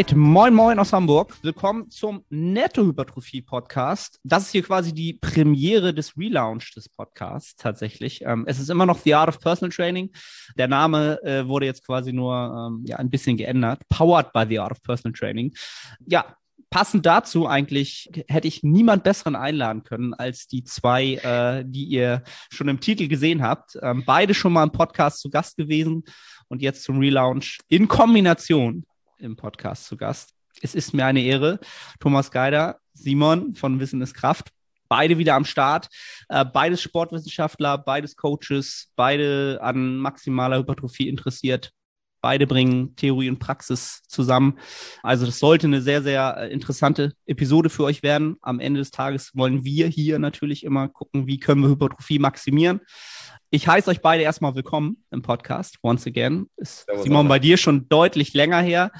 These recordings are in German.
Alright, moin moin aus Hamburg. Willkommen zum Netto-Hypertrophie-Podcast. Das ist hier quasi die Premiere des Relaunch des Podcasts tatsächlich. Ähm, es ist immer noch The Art of Personal Training. Der Name äh, wurde jetzt quasi nur ähm, ja, ein bisschen geändert. Powered by The Art of Personal Training. Ja, passend dazu eigentlich hätte ich niemand besseren einladen können als die zwei, äh, die ihr schon im Titel gesehen habt. Ähm, beide schon mal im Podcast zu Gast gewesen und jetzt zum Relaunch in Kombination im Podcast zu Gast. Es ist mir eine Ehre. Thomas Geider, Simon von Wissen ist Kraft. Beide wieder am Start. Äh, beides Sportwissenschaftler, beides Coaches, beide an maximaler Hypertrophie interessiert. Beide bringen Theorie und Praxis zusammen. Also das sollte eine sehr, sehr äh, interessante Episode für euch werden. Am Ende des Tages wollen wir hier natürlich immer gucken, wie können wir Hypertrophie maximieren. Ich heiße euch beide erstmal willkommen im Podcast. Once again. Ist Simon bei dir schon deutlich länger her.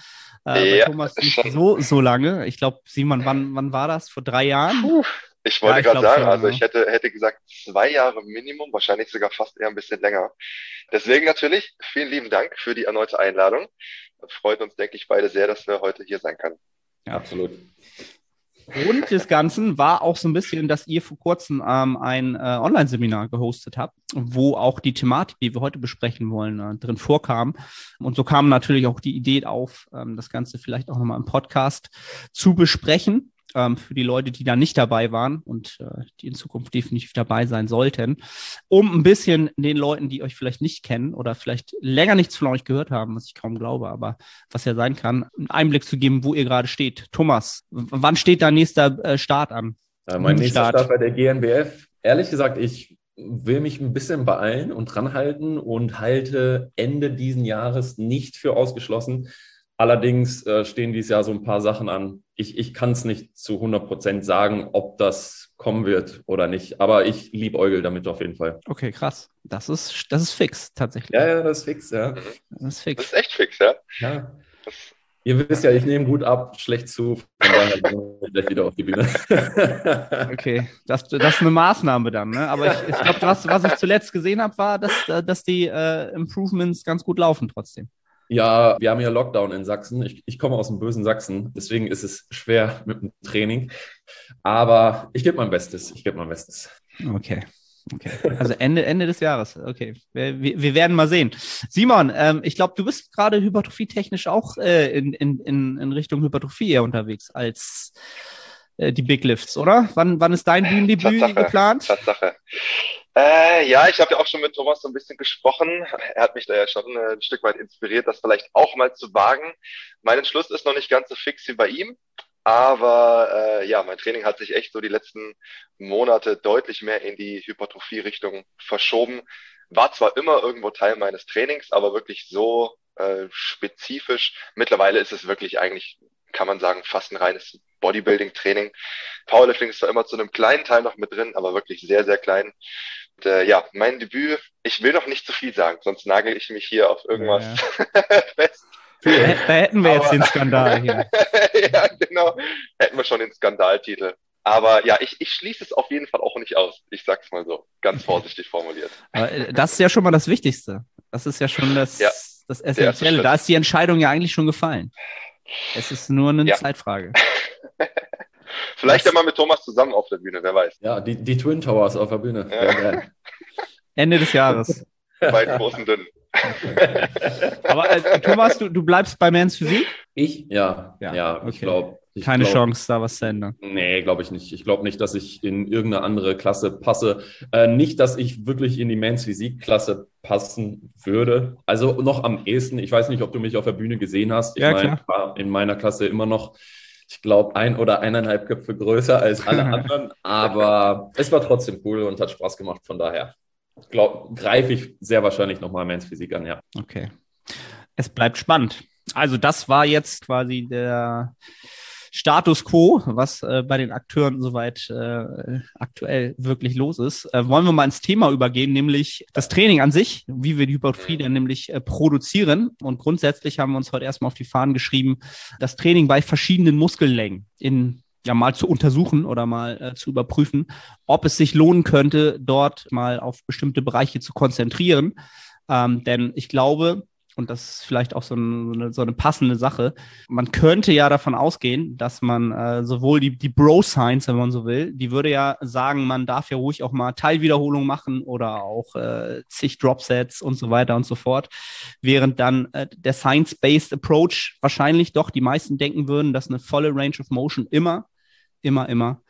Äh, ja, Thomas nicht so, so lange. Ich glaube, Simon, wann, wann war das? Vor drei Jahren? Puh, ich wollte ja, gerade sagen, schon, also ich hätte, hätte gesagt zwei Jahre Minimum, wahrscheinlich sogar fast eher ein bisschen länger. Deswegen natürlich vielen lieben Dank für die erneute Einladung. Freut uns, denke ich, beide sehr, dass wir heute hier sein können. Ja, absolut. Grund des Ganzen war auch so ein bisschen, dass ihr vor kurzem ähm, ein äh, Online-Seminar gehostet habt, wo auch die Thematik, die wir heute besprechen wollen, äh, drin vorkam. Und so kam natürlich auch die Idee auf, ähm, das Ganze vielleicht auch nochmal im Podcast zu besprechen ähm, für die Leute, die da nicht dabei waren und äh, die in Zukunft definitiv dabei sein sollten, um ein bisschen den Leuten, die euch vielleicht nicht kennen oder vielleicht länger nichts von euch gehört haben, was ich kaum glaube, aber was ja sein kann, einen Einblick zu geben, wo ihr gerade steht. Thomas, wann steht dein nächster äh, Start an? Äh, mein nächster Start. Start bei der GNBF. Ehrlich gesagt, ich will mich ein bisschen beeilen und dranhalten und halte Ende diesen Jahres nicht für ausgeschlossen, Allerdings äh, stehen dieses Jahr so ein paar Sachen an. Ich, ich kann es nicht zu 100 Prozent sagen, ob das kommen wird oder nicht. Aber ich liebe Eugel damit auf jeden Fall. Okay, krass. Das ist, das ist fix, tatsächlich. Ja, ja, das ist fix, ja. Das ist fix. Das ist echt fix, ja. Ja. Ihr wisst ja, ich nehme gut ab, schlecht zu. Von daher gleich wieder auf die Bühne. okay, das, das ist eine Maßnahme dann. Ne? Aber ich, ich glaube, was, was ich zuletzt gesehen habe, war, dass, dass die äh, Improvements ganz gut laufen trotzdem. Ja, wir haben ja Lockdown in Sachsen. Ich, ich komme aus dem bösen Sachsen, deswegen ist es schwer mit dem Training. Aber ich gebe mein Bestes. Ich gebe mein Bestes. Okay. Okay, also Ende, Ende des Jahres. Okay, wir, wir werden mal sehen. Simon, ähm, ich glaube, du bist gerade hypertrophietechnisch auch äh, in, in, in Richtung Hypertrophie eher unterwegs als äh, die Big Lifts, oder? Wann, wann ist dein Bühnendebüt Tatsache, geplant? Tatsache. Äh, ja, ich habe ja auch schon mit Thomas so ein bisschen gesprochen. Er hat mich da ja schon äh, ein Stück weit inspiriert, das vielleicht auch mal zu wagen. Mein Entschluss ist noch nicht ganz so fix wie bei ihm, aber äh, ja, mein Training hat sich echt so die letzten Monate deutlich mehr in die Hypertrophie-Richtung verschoben. War zwar immer irgendwo Teil meines Trainings, aber wirklich so äh, spezifisch. Mittlerweile ist es wirklich eigentlich, kann man sagen, fast ein reines Bodybuilding-Training. Powerlifting ist zwar immer zu einem kleinen Teil noch mit drin, aber wirklich sehr, sehr klein. Und, äh, ja, mein Debüt, ich will noch nicht zu viel sagen, sonst nagel ich mich hier auf irgendwas ja. fest. Da hätten wir jetzt den Skandal hier. ja, genau. Hätten wir schon den Skandaltitel. Aber ja, ich, ich schließe es auf jeden Fall auch nicht aus. Ich sag's mal so, ganz vorsichtig formuliert. Aber äh, das ist ja schon mal das Wichtigste. Das ist ja schon das, ja, das Essentielle. Da ist die Entscheidung ja eigentlich schon gefallen. Es ist nur eine ja. Zeitfrage. Vielleicht ja mal mit Thomas zusammen auf der Bühne, wer weiß. Ja, die, die Twin Towers auf der Bühne. Ja. Ende des Jahres. Bei großen Dünnen. Aber äh, Thomas, du, du bleibst bei Mans Physik? Ich? Ja, ja, ja okay. ich glaube. Keine glaub, Chance, da was zu ändern. Nee, glaube ich nicht. Ich glaube nicht, dass ich in irgendeine andere Klasse passe. Äh, nicht, dass ich wirklich in die Mans Physik-Klasse passen würde. Also noch am ehesten, ich weiß nicht, ob du mich auf der Bühne gesehen hast. Ich ja, mein, war in meiner Klasse immer noch ich glaube, ein oder eineinhalb Köpfe größer als alle anderen. Aber es war trotzdem cool und hat Spaß gemacht. Von daher greife ich sehr wahrscheinlich nochmal Men's Physik an, ja. Okay. Es bleibt spannend. Also, das war jetzt quasi der Status quo, was äh, bei den Akteuren soweit äh, aktuell wirklich los ist. Äh, wollen wir mal ins Thema übergehen, nämlich das Training an sich, wie wir die Hypertrophie dann nämlich äh, produzieren. Und grundsätzlich haben wir uns heute erstmal auf die Fahnen geschrieben, das Training bei verschiedenen Muskellängen in ja mal zu untersuchen oder mal äh, zu überprüfen, ob es sich lohnen könnte, dort mal auf bestimmte Bereiche zu konzentrieren. Ähm, denn ich glaube, und das ist vielleicht auch so eine, so eine passende Sache. Man könnte ja davon ausgehen, dass man äh, sowohl die, die Bro-Science, wenn man so will, die würde ja sagen, man darf ja ruhig auch mal Teilwiederholung machen oder auch äh, zig Dropsets und so weiter und so fort. Während dann äh, der Science-Based Approach wahrscheinlich doch die meisten denken würden, dass eine volle Range of Motion immer, immer, immer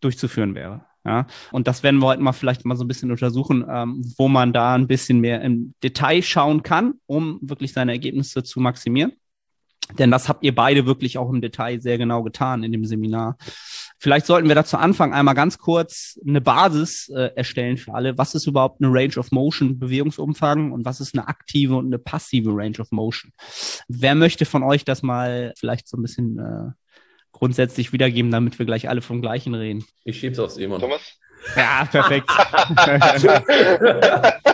durchzuführen wäre. Ja, und das werden wir heute mal vielleicht mal so ein bisschen untersuchen, ähm, wo man da ein bisschen mehr im Detail schauen kann, um wirklich seine Ergebnisse zu maximieren. Denn das habt ihr beide wirklich auch im Detail sehr genau getan in dem Seminar. Vielleicht sollten wir da zu Anfang einmal ganz kurz eine Basis äh, erstellen für alle. Was ist überhaupt eine Range of Motion, Bewegungsumfang und was ist eine aktive und eine passive Range of Motion? Wer möchte von euch das mal vielleicht so ein bisschen äh, grundsätzlich wiedergeben, damit wir gleich alle vom Gleichen reden. Ich schieb's auf Simon. Thomas? Ja, perfekt.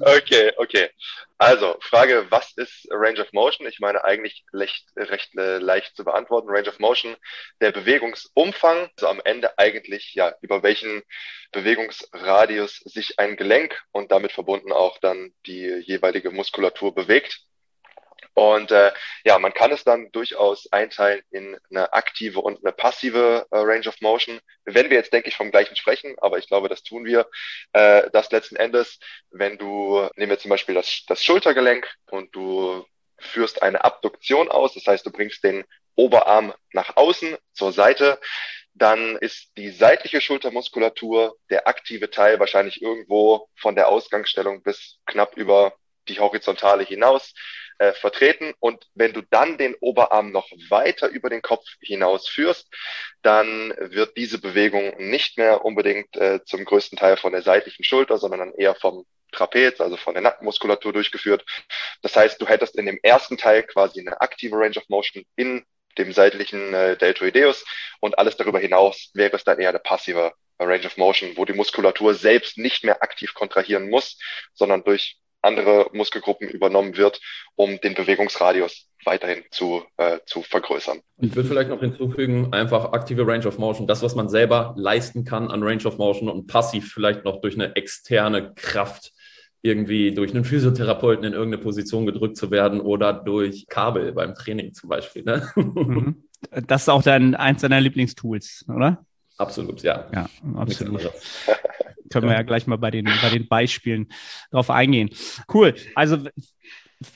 okay, okay. Also, Frage, was ist Range of Motion? Ich meine eigentlich recht, recht äh, leicht zu beantworten. Range of Motion, der Bewegungsumfang, also am Ende eigentlich, ja, über welchen Bewegungsradius sich ein Gelenk und damit verbunden auch dann die jeweilige Muskulatur bewegt. Und äh, ja, man kann es dann durchaus einteilen in eine aktive und eine passive äh, Range of Motion. Wenn wir jetzt, denke ich, vom gleichen sprechen, aber ich glaube, das tun wir, äh, dass letzten Endes, wenn du, nehmen wir zum Beispiel das, das Schultergelenk und du führst eine Abduktion aus, das heißt, du bringst den Oberarm nach außen zur Seite, dann ist die seitliche Schultermuskulatur, der aktive Teil wahrscheinlich irgendwo von der Ausgangsstellung bis knapp über die Horizontale hinaus äh, vertreten. Und wenn du dann den Oberarm noch weiter über den Kopf hinaus führst, dann wird diese Bewegung nicht mehr unbedingt äh, zum größten Teil von der seitlichen Schulter, sondern dann eher vom Trapez, also von der Nackenmuskulatur durchgeführt. Das heißt, du hättest in dem ersten Teil quasi eine aktive Range of Motion in dem seitlichen äh, Deltoideus und alles darüber hinaus wäre es dann eher eine passive Range of Motion, wo die Muskulatur selbst nicht mehr aktiv kontrahieren muss, sondern durch andere Muskelgruppen übernommen wird, um den Bewegungsradius weiterhin zu, äh, zu vergrößern. Ich würde vielleicht noch hinzufügen, einfach aktive Range of Motion, das, was man selber leisten kann an Range of Motion und passiv vielleicht noch durch eine externe Kraft irgendwie durch einen Physiotherapeuten in irgendeine Position gedrückt zu werden oder durch Kabel beim Training zum Beispiel. Ne? Mhm. Das ist auch dein, eins deiner Lieblingstools, oder? Absolut, ja. Ja, absolut. Können wir ja gleich mal bei den, bei den Beispielen drauf eingehen. Cool. Also,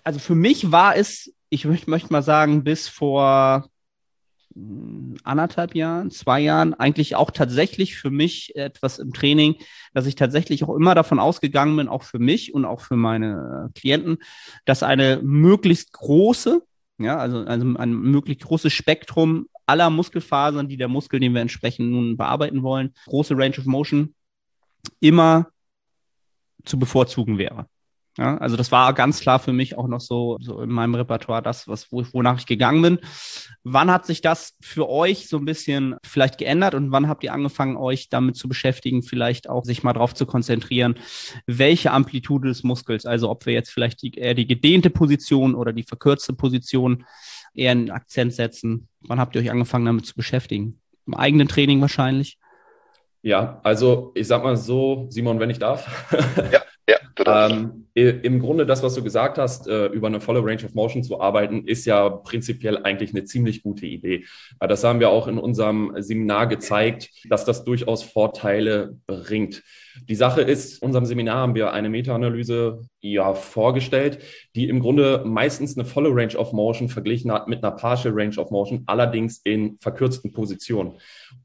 also für mich war es, ich möchte, möchte mal sagen, bis vor hm, anderthalb Jahren, zwei Jahren, eigentlich auch tatsächlich für mich etwas im Training, dass ich tatsächlich auch immer davon ausgegangen bin, auch für mich und auch für meine Klienten, dass eine möglichst große, ja, also, also ein möglichst großes Spektrum aller Muskelfasern, die der Muskel, den wir entsprechend nun bearbeiten wollen, große Range of Motion, immer zu bevorzugen wäre. Ja, also das war ganz klar für mich auch noch so, so in meinem Repertoire das, was, wo, wonach ich gegangen bin. Wann hat sich das für euch so ein bisschen vielleicht geändert und wann habt ihr angefangen, euch damit zu beschäftigen, vielleicht auch sich mal darauf zu konzentrieren, welche Amplitude des Muskels, also ob wir jetzt vielleicht die, eher die gedehnte Position oder die verkürzte Position eher einen Akzent setzen? Wann habt ihr euch angefangen, damit zu beschäftigen? Im eigenen Training wahrscheinlich? Ja, also ich sag mal so, Simon, wenn ich darf. Ja, ja, darfst. Ähm, Im Grunde das, was du gesagt hast, äh, über eine volle Range of Motion zu arbeiten, ist ja prinzipiell eigentlich eine ziemlich gute Idee. Äh, das haben wir auch in unserem Seminar gezeigt, dass das durchaus Vorteile bringt. Die Sache ist, in unserem Seminar haben wir eine Meta-Analyse ja vorgestellt, die im Grunde meistens eine volle Range of Motion verglichen hat mit einer Partial Range of Motion, allerdings in verkürzten Positionen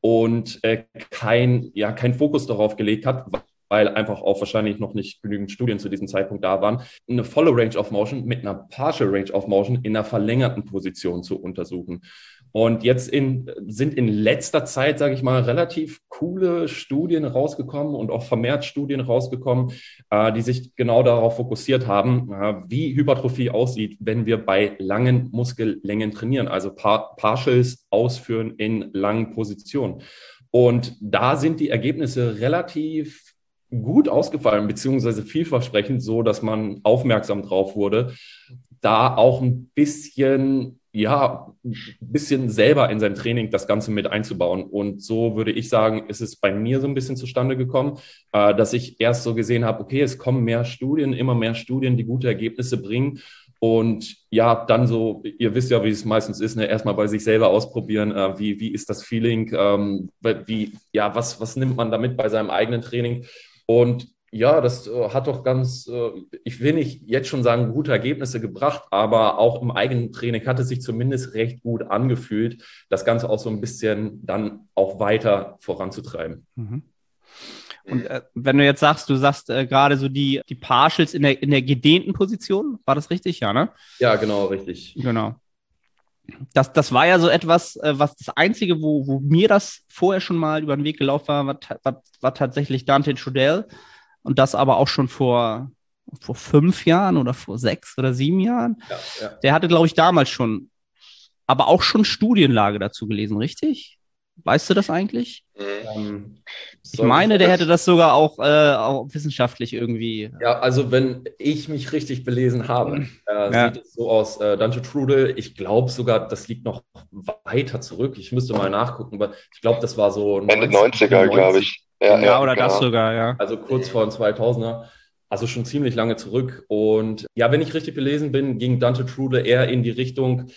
und äh, kein, ja, kein Fokus darauf gelegt hat, weil einfach auch wahrscheinlich noch nicht genügend Studien zu diesem Zeitpunkt da waren, eine volle Range of Motion mit einer Partial Range of Motion in einer verlängerten Position zu untersuchen. Und jetzt in, sind in letzter Zeit, sage ich mal, relativ coole Studien rausgekommen und auch vermehrt Studien rausgekommen, äh, die sich genau darauf fokussiert haben, äh, wie Hypertrophie aussieht, wenn wir bei langen Muskellängen trainieren, also Par Partials ausführen in langen Positionen. Und da sind die Ergebnisse relativ gut ausgefallen, beziehungsweise vielversprechend, so dass man aufmerksam drauf wurde. da auch ein bisschen, ja, ein bisschen selber in sein Training das Ganze mit einzubauen. Und so würde ich sagen, ist es bei mir so ein bisschen zustande gekommen, äh, dass ich erst so gesehen habe, okay, es kommen mehr Studien, immer mehr Studien, die gute Ergebnisse bringen. Und ja, dann so, ihr wisst ja, wie es meistens ist, ne? erstmal bei sich selber ausprobieren, äh, wie, wie ist das Feeling, ähm, wie, ja, was, was nimmt man damit bei seinem eigenen Training? Und ja, das äh, hat doch ganz, äh, ich will nicht jetzt schon sagen, gute Ergebnisse gebracht, aber auch im eigenen Training hat es sich zumindest recht gut angefühlt, das Ganze auch so ein bisschen dann auch weiter voranzutreiben. Mhm. Und äh, wenn du jetzt sagst, du sagst äh, gerade so die, die Partials in der, in der gedehnten Position, war das richtig? Ja, ne? Ja, genau, richtig. Genau. Das, das war ja so etwas, äh, was das Einzige, wo, wo mir das vorher schon mal über den Weg gelaufen war, war, war, war tatsächlich Dante Trudell und das aber auch schon vor, vor fünf Jahren oder vor sechs oder sieben Jahren. Ja, ja. Der hatte, glaube ich, damals schon, aber auch schon Studienlage dazu gelesen, richtig? Weißt du das eigentlich? Ähm, ich meine, der hätte das sogar auch, äh, auch, wissenschaftlich irgendwie. Ja, also wenn ich mich richtig belesen habe, mhm. äh, ja. sieht es so aus, äh, Dante Trudel, ich glaube sogar, das liegt noch weiter zurück. Ich müsste mal nachgucken, aber ich glaube, das war so Ende 90er, glaube ich. Ja, ja, ja oder genau. das sogar, ja. Also kurz vor den 2000er. Also schon ziemlich lange zurück. Und ja, wenn ich richtig belesen bin, ging Dante Trude eher in die Richtung,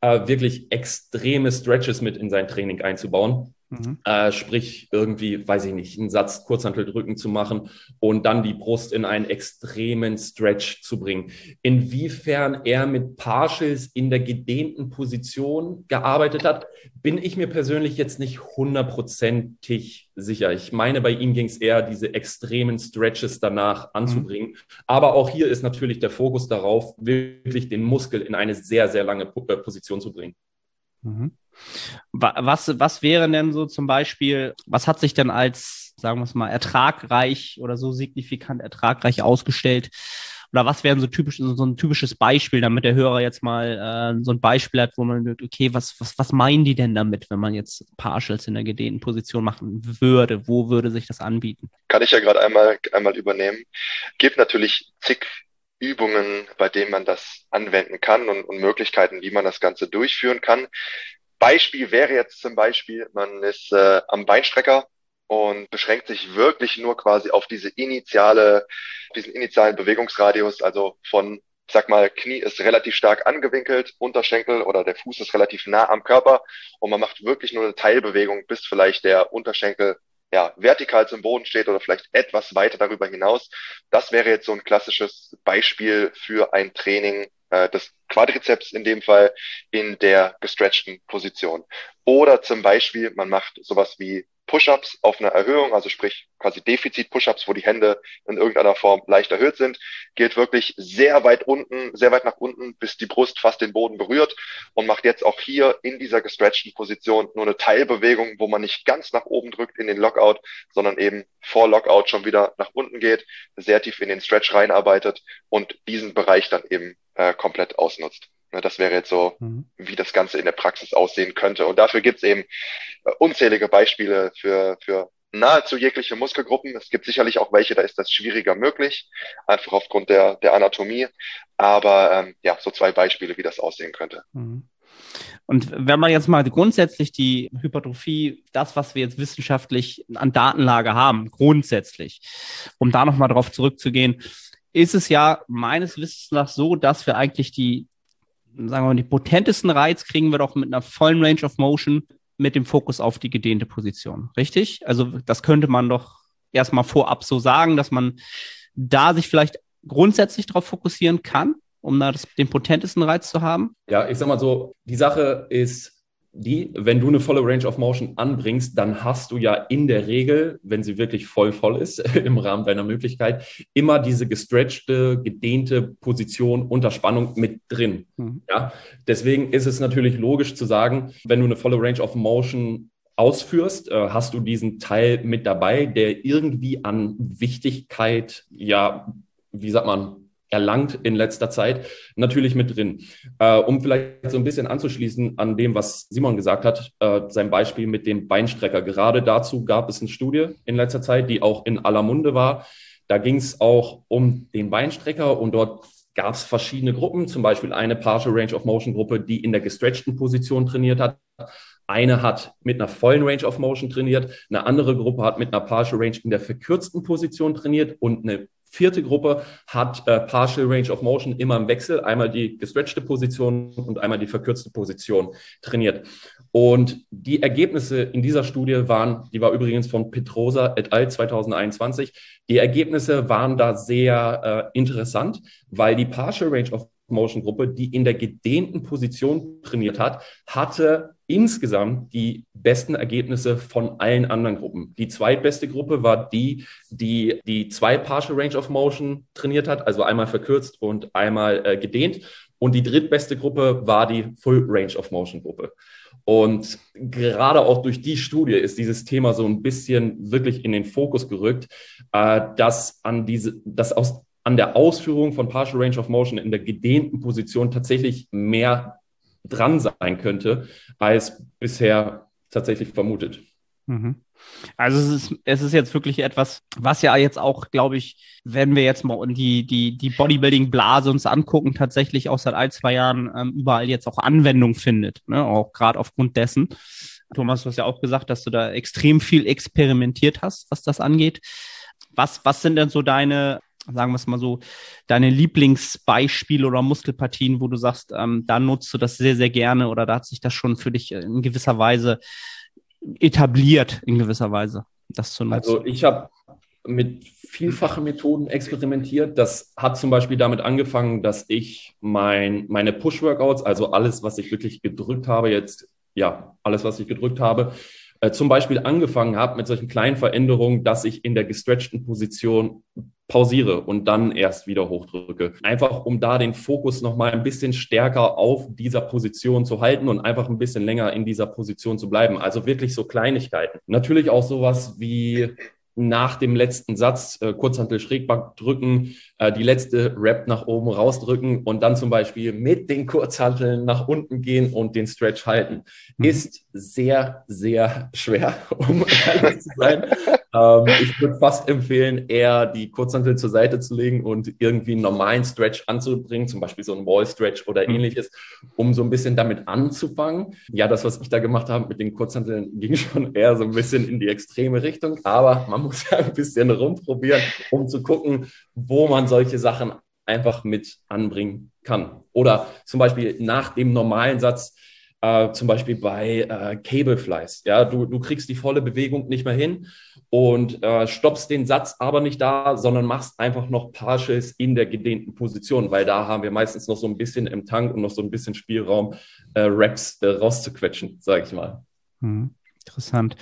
äh, wirklich extreme Stretches mit in sein Training einzubauen. Mhm. Äh, sprich, irgendwie, weiß ich nicht, einen Satz Kurzhanteldrücken zu machen und dann die Brust in einen extremen Stretch zu bringen. Inwiefern er mit Partials in der gedehnten Position gearbeitet hat, bin ich mir persönlich jetzt nicht hundertprozentig sicher. Ich meine, bei ihm ging es eher, diese extremen Stretches danach anzubringen. Mhm. Aber auch hier ist natürlich der Fokus darauf, wirklich den Muskel in eine sehr, sehr lange äh, Position zu bringen. Mhm. Was, was wären denn so zum Beispiel, was hat sich denn als, sagen wir es mal, ertragreich oder so signifikant ertragreich ausgestellt? Oder was wären so typisch, so ein typisches Beispiel, damit der Hörer jetzt mal äh, so ein Beispiel hat, wo man sagt, okay, was, was, was meinen die denn damit, wenn man jetzt Partials in der gedehnten Position machen würde? Wo würde sich das anbieten? Kann ich ja gerade einmal, einmal übernehmen. Gibt natürlich zig Übungen, bei denen man das anwenden kann und, und Möglichkeiten, wie man das Ganze durchführen kann. Beispiel wäre jetzt zum Beispiel, man ist äh, am Beinstrecker und beschränkt sich wirklich nur quasi auf diese initiale, diesen initialen Bewegungsradius, also von, sag mal, Knie ist relativ stark angewinkelt, Unterschenkel oder der Fuß ist relativ nah am Körper und man macht wirklich nur eine Teilbewegung, bis vielleicht der Unterschenkel ja, vertikal zum Boden steht oder vielleicht etwas weiter darüber hinaus. Das wäre jetzt so ein klassisches Beispiel für ein Training äh, des Quadrizeps in dem Fall in der gestretchten Position. Oder zum Beispiel, man macht sowas wie Push-ups auf einer Erhöhung, also sprich quasi Defizit-Push-ups, wo die Hände in irgendeiner Form leicht erhöht sind, geht wirklich sehr weit unten, sehr weit nach unten, bis die Brust fast den Boden berührt und macht jetzt auch hier in dieser gestretchten Position nur eine Teilbewegung, wo man nicht ganz nach oben drückt in den Lockout, sondern eben vor Lockout schon wieder nach unten geht, sehr tief in den Stretch reinarbeitet und diesen Bereich dann eben äh, komplett ausnutzt. Ne, das wäre jetzt so, mhm. wie das Ganze in der Praxis aussehen könnte. Und dafür gibt es eben äh, unzählige Beispiele für, für nahezu jegliche Muskelgruppen. Es gibt sicherlich auch welche, da ist das schwieriger möglich, einfach aufgrund der, der Anatomie. Aber ähm, ja, so zwei Beispiele, wie das aussehen könnte. Mhm. Und wenn man jetzt mal grundsätzlich die Hypertrophie, das, was wir jetzt wissenschaftlich an Datenlage haben, grundsätzlich, um da nochmal drauf zurückzugehen, ist es ja meines Wissens nach so, dass wir eigentlich die sagen wir mal, die potentesten Reiz kriegen wir doch mit einer vollen Range of Motion mit dem Fokus auf die gedehnte Position. Richtig? Also das könnte man doch erstmal vorab so sagen, dass man da sich vielleicht grundsätzlich darauf fokussieren kann, um da das, den potentesten Reiz zu haben? Ja, ich sag mal so, die Sache ist, die, wenn du eine volle Range of Motion anbringst, dann hast du ja in der Regel, wenn sie wirklich voll voll ist, im Rahmen deiner Möglichkeit, immer diese gestretchte, gedehnte Position unter Spannung mit drin. Mhm. Ja, deswegen ist es natürlich logisch zu sagen, wenn du eine volle Range of Motion ausführst, äh, hast du diesen Teil mit dabei, der irgendwie an Wichtigkeit, ja, wie sagt man, erlangt in letzter Zeit, natürlich mit drin. Äh, um vielleicht so ein bisschen anzuschließen an dem, was Simon gesagt hat, äh, sein Beispiel mit dem Beinstrecker. Gerade dazu gab es eine Studie in letzter Zeit, die auch in aller Munde war. Da ging es auch um den Beinstrecker und dort gab es verschiedene Gruppen, zum Beispiel eine Partial Range of Motion Gruppe, die in der gestretchten Position trainiert hat. Eine hat mit einer vollen Range of Motion trainiert, eine andere Gruppe hat mit einer Partial Range in der verkürzten Position trainiert und eine vierte Gruppe hat äh, Partial Range of Motion immer im Wechsel, einmal die gestretchte Position und einmal die verkürzte Position trainiert. Und die Ergebnisse in dieser Studie waren, die war übrigens von Petrosa et al. 2021, die Ergebnisse waren da sehr äh, interessant, weil die Partial Range of Motion Gruppe, die in der gedehnten Position trainiert hat, hatte insgesamt die besten Ergebnisse von allen anderen Gruppen. Die zweitbeste Gruppe war die, die die zwei Partial Range of Motion trainiert hat, also einmal verkürzt und einmal äh, gedehnt. Und die drittbeste Gruppe war die Full Range of Motion Gruppe. Und gerade auch durch die Studie ist dieses Thema so ein bisschen wirklich in den Fokus gerückt, äh, dass an diese, dass aus an der Ausführung von Partial Range of Motion in der gedehnten Position tatsächlich mehr dran sein könnte, als bisher tatsächlich vermutet. Mhm. Also es ist, es ist jetzt wirklich etwas, was ja jetzt auch, glaube ich, wenn wir jetzt mal die, die, die Bodybuilding-Blase uns angucken, tatsächlich auch seit ein, zwei Jahren ähm, überall jetzt auch Anwendung findet, ne? auch gerade aufgrund dessen. Thomas, du hast ja auch gesagt, dass du da extrem viel experimentiert hast, was das angeht. Was, was sind denn so deine sagen wir es mal so, deine Lieblingsbeispiele oder Muskelpartien, wo du sagst, ähm, da nutzt du das sehr, sehr gerne oder da hat sich das schon für dich in gewisser Weise etabliert, in gewisser Weise, das zu nutzen? Also ich habe mit vielfachen Methoden experimentiert. Das hat zum Beispiel damit angefangen, dass ich mein, meine Push-Workouts, also alles, was ich wirklich gedrückt habe, jetzt, ja, alles, was ich gedrückt habe, äh, zum Beispiel angefangen habe mit solchen kleinen Veränderungen, dass ich in der gestretchten Position pausiere und dann erst wieder hochdrücke. Einfach um da den Fokus nochmal ein bisschen stärker auf dieser Position zu halten und einfach ein bisschen länger in dieser Position zu bleiben. Also wirklich so Kleinigkeiten. Natürlich auch sowas wie nach dem letzten Satz äh, Kurzhantel Schrägback drücken, äh, die letzte Rap nach oben rausdrücken und dann zum Beispiel mit den Kurzhanteln nach unten gehen und den Stretch halten. Mhm. Ist sehr, sehr schwer, um ehrlich zu sein. ähm, ich würde fast empfehlen, eher die Kurzhantel zur Seite zu legen und irgendwie einen normalen Stretch anzubringen, zum Beispiel so einen Wall Stretch oder mhm. ähnliches, um so ein bisschen damit anzufangen. Ja, das, was ich da gemacht habe mit den Kurzhanteln, ging schon eher so ein bisschen in die extreme Richtung, aber man muss ja ein bisschen rumprobieren, um zu gucken, wo man solche Sachen einfach mit anbringen kann. Oder zum Beispiel nach dem normalen Satz, äh, zum Beispiel bei äh, Cable Flies. Ja, du, du kriegst die volle Bewegung nicht mehr hin und äh, stoppst den Satz aber nicht da, sondern machst einfach noch Partials in der gedehnten Position, weil da haben wir meistens noch so ein bisschen im Tank und noch so ein bisschen Spielraum, äh, Raps äh, rauszuquetschen, sage ich mal. Hm. Interessant.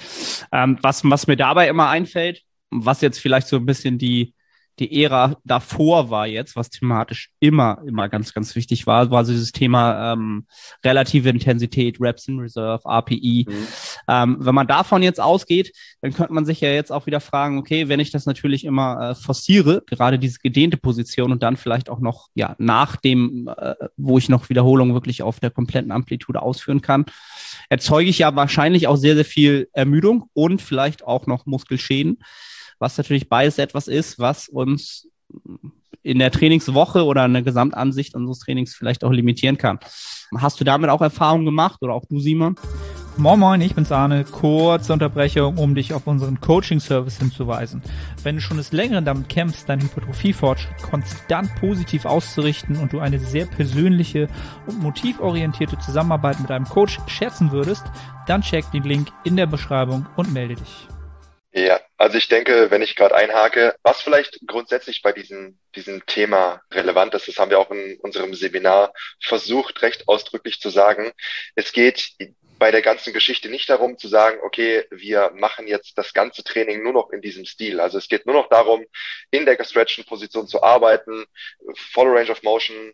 Ähm, was, was mir dabei immer einfällt, was jetzt vielleicht so ein bisschen die, die Ära davor war jetzt, was thematisch immer, immer ganz, ganz wichtig war, war so dieses Thema ähm, relative Intensität, Reps in Reserve, RPI. Mhm. Ähm, wenn man davon jetzt ausgeht, dann könnte man sich ja jetzt auch wieder fragen, okay, wenn ich das natürlich immer äh, forciere, gerade diese gedehnte Position und dann vielleicht auch noch, ja, nach dem, äh, wo ich noch Wiederholungen wirklich auf der kompletten Amplitude ausführen kann, erzeuge ich ja wahrscheinlich auch sehr, sehr viel Ermüdung und vielleicht auch noch Muskelschäden was natürlich beides etwas ist, was uns in der Trainingswoche oder in der Gesamtansicht unseres Trainings vielleicht auch limitieren kann. Hast du damit auch Erfahrungen gemacht oder auch du, Simon? Moin Moin, ich bin's Arne. Kurze Unterbrechung, um dich auf unseren Coaching-Service hinzuweisen. Wenn du schon des Längeren damit kämpfst, deinen Hypertrophie-Fortschritt konstant positiv auszurichten und du eine sehr persönliche und motivorientierte Zusammenarbeit mit einem Coach schätzen würdest, dann check den Link in der Beschreibung und melde dich. Ja, also ich denke, wenn ich gerade einhake, was vielleicht grundsätzlich bei diesem, diesem Thema relevant ist, das haben wir auch in unserem Seminar versucht, recht ausdrücklich zu sagen. Es geht bei der ganzen Geschichte nicht darum zu sagen, okay, wir machen jetzt das ganze Training nur noch in diesem Stil. Also es geht nur noch darum, in der gestretchten Position zu arbeiten, Follow Range of Motion,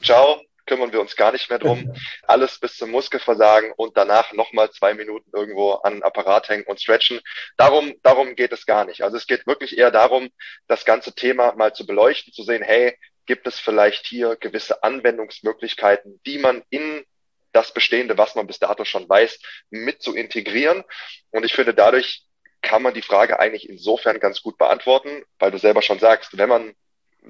ciao, kümmern wir uns gar nicht mehr drum. Alles bis zum Muskelversagen und danach nochmal zwei Minuten irgendwo an den Apparat hängen und stretchen. Darum, darum geht es gar nicht. Also es geht wirklich eher darum, das ganze Thema mal zu beleuchten, zu sehen, hey, gibt es vielleicht hier gewisse Anwendungsmöglichkeiten, die man in das Bestehende, was man bis dato schon weiß, mit zu integrieren. Und ich finde, dadurch kann man die Frage eigentlich insofern ganz gut beantworten, weil du selber schon sagst, wenn man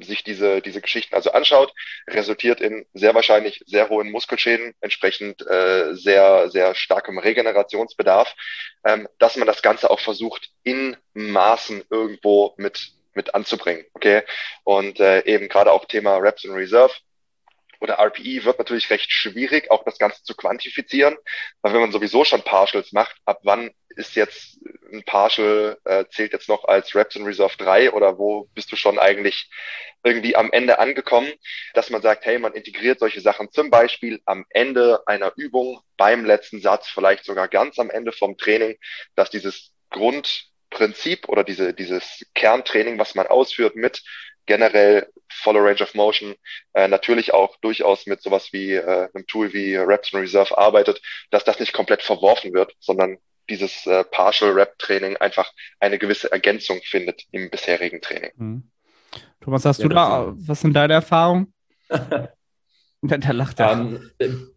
sich diese, diese Geschichten also anschaut, resultiert in sehr wahrscheinlich sehr hohen Muskelschäden, entsprechend äh, sehr, sehr starkem Regenerationsbedarf, ähm, dass man das Ganze auch versucht, in Maßen irgendwo mit, mit anzubringen. Okay. Und äh, eben gerade auch Thema Reps in Reserve oder RPE wird natürlich recht schwierig, auch das Ganze zu quantifizieren, weil wenn man sowieso schon Partials macht, ab wann ist jetzt ein Partial, äh, zählt jetzt noch als Reps in Reserve 3 oder wo bist du schon eigentlich irgendwie am Ende angekommen, dass man sagt, hey, man integriert solche Sachen zum Beispiel am Ende einer Übung, beim letzten Satz, vielleicht sogar ganz am Ende vom Training, dass dieses Grundprinzip oder diese, dieses Kerntraining, was man ausführt mit generell voller Range of Motion, äh, natürlich auch durchaus mit sowas wie äh, einem Tool wie Reps in Reserve arbeitet, dass das nicht komplett verworfen wird, sondern dieses äh, Partial Rep Training einfach eine gewisse Ergänzung findet im bisherigen Training. Mhm. Thomas, hast ja, du da, was sind deine Erfahrungen? da lacht er. Um, ähm,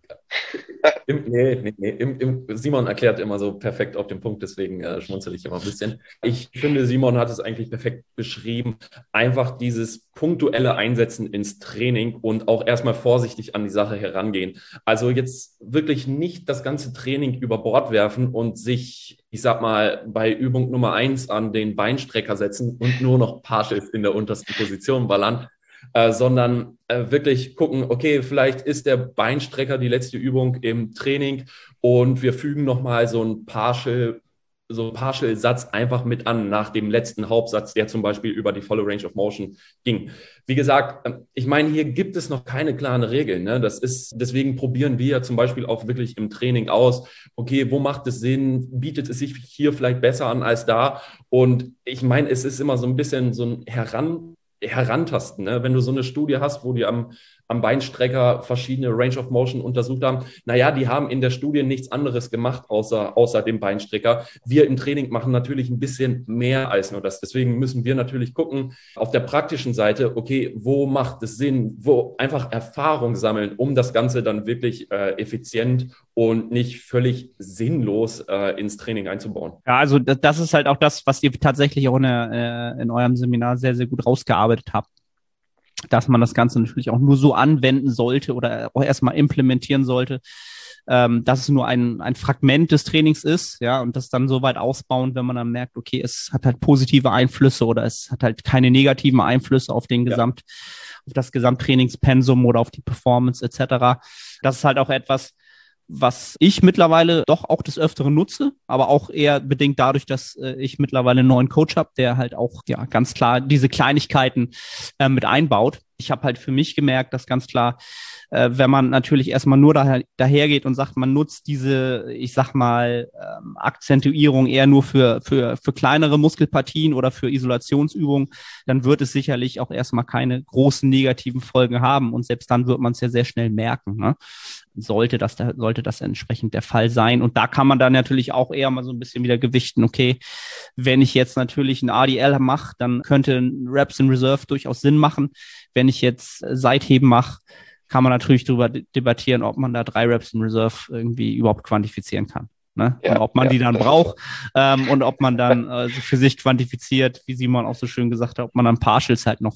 Im, nee, nee, nee. Im, im, Simon erklärt immer so perfekt auf den Punkt, deswegen äh, schmunzel ich immer ein bisschen. Ich finde, Simon hat es eigentlich perfekt beschrieben. Einfach dieses punktuelle Einsetzen ins Training und auch erstmal vorsichtig an die Sache herangehen. Also jetzt wirklich nicht das ganze Training über Bord werfen und sich, ich sag mal, bei Übung Nummer eins an den Beinstrecker setzen und nur noch Partials in der untersten Position ballern, äh, sondern äh, wirklich gucken, okay, vielleicht ist der Beinstrecker die letzte Übung im Training und wir fügen nochmal so ein Partial so ein Partial-Satz einfach mit an nach dem letzten Hauptsatz, der zum Beispiel über die volle Range of Motion ging. Wie gesagt, ähm, ich meine, hier gibt es noch keine klaren Regeln. Ne? Das ist, deswegen probieren wir zum Beispiel auch wirklich im Training aus, okay, wo macht es Sinn? Bietet es sich hier vielleicht besser an als da? Und ich meine, es ist immer so ein bisschen so ein Heran herantasten. Ne? Wenn du so eine Studie hast, wo die am, am Beinstrecker verschiedene Range of Motion untersucht haben, naja, die haben in der Studie nichts anderes gemacht, außer, außer dem Beinstrecker. Wir im Training machen natürlich ein bisschen mehr als nur das. Deswegen müssen wir natürlich gucken, auf der praktischen Seite, okay, wo macht es Sinn, wo einfach Erfahrung sammeln, um das Ganze dann wirklich äh, effizient und nicht völlig sinnlos äh, ins Training einzubauen. Ja, also das ist halt auch das, was ihr tatsächlich auch in, äh, in eurem Seminar sehr, sehr gut rausgearbeitet habt dass man das Ganze natürlich auch nur so anwenden sollte oder auch erstmal implementieren sollte, ähm, dass es nur ein, ein Fragment des Trainings ist, ja, und das dann so weit ausbauen, wenn man dann merkt, okay, es hat halt positive Einflüsse oder es hat halt keine negativen Einflüsse auf den Gesamt, ja. auf das Gesamttrainingspensum oder auf die Performance etc. Das ist halt auch etwas, was ich mittlerweile doch auch des Öfteren nutze, aber auch eher bedingt dadurch, dass äh, ich mittlerweile einen neuen Coach habe, der halt auch ja ganz klar diese Kleinigkeiten äh, mit einbaut. Ich habe halt für mich gemerkt, dass ganz klar äh, wenn man natürlich erstmal nur daher, dahergeht und sagt, man nutzt diese, ich sag mal, ähm, Akzentuierung eher nur für, für, für kleinere Muskelpartien oder für Isolationsübungen, dann wird es sicherlich auch erstmal keine großen negativen Folgen haben und selbst dann wird man es ja sehr schnell merken. Ne? Sollte das, sollte das entsprechend der Fall sein. Und da kann man dann natürlich auch eher mal so ein bisschen wieder gewichten, okay, wenn ich jetzt natürlich ein ADL mache, dann könnte ein Reps in Reserve durchaus Sinn machen. Wenn ich jetzt Seitheben mache, kann man natürlich darüber debattieren, ob man da drei Reps in Reserve irgendwie überhaupt quantifizieren kann. Ne? Ja, und ob man ja, die dann braucht ähm, und ob man dann äh, für sich quantifiziert, wie Simon auch so schön gesagt hat, ob man dann Partials halt noch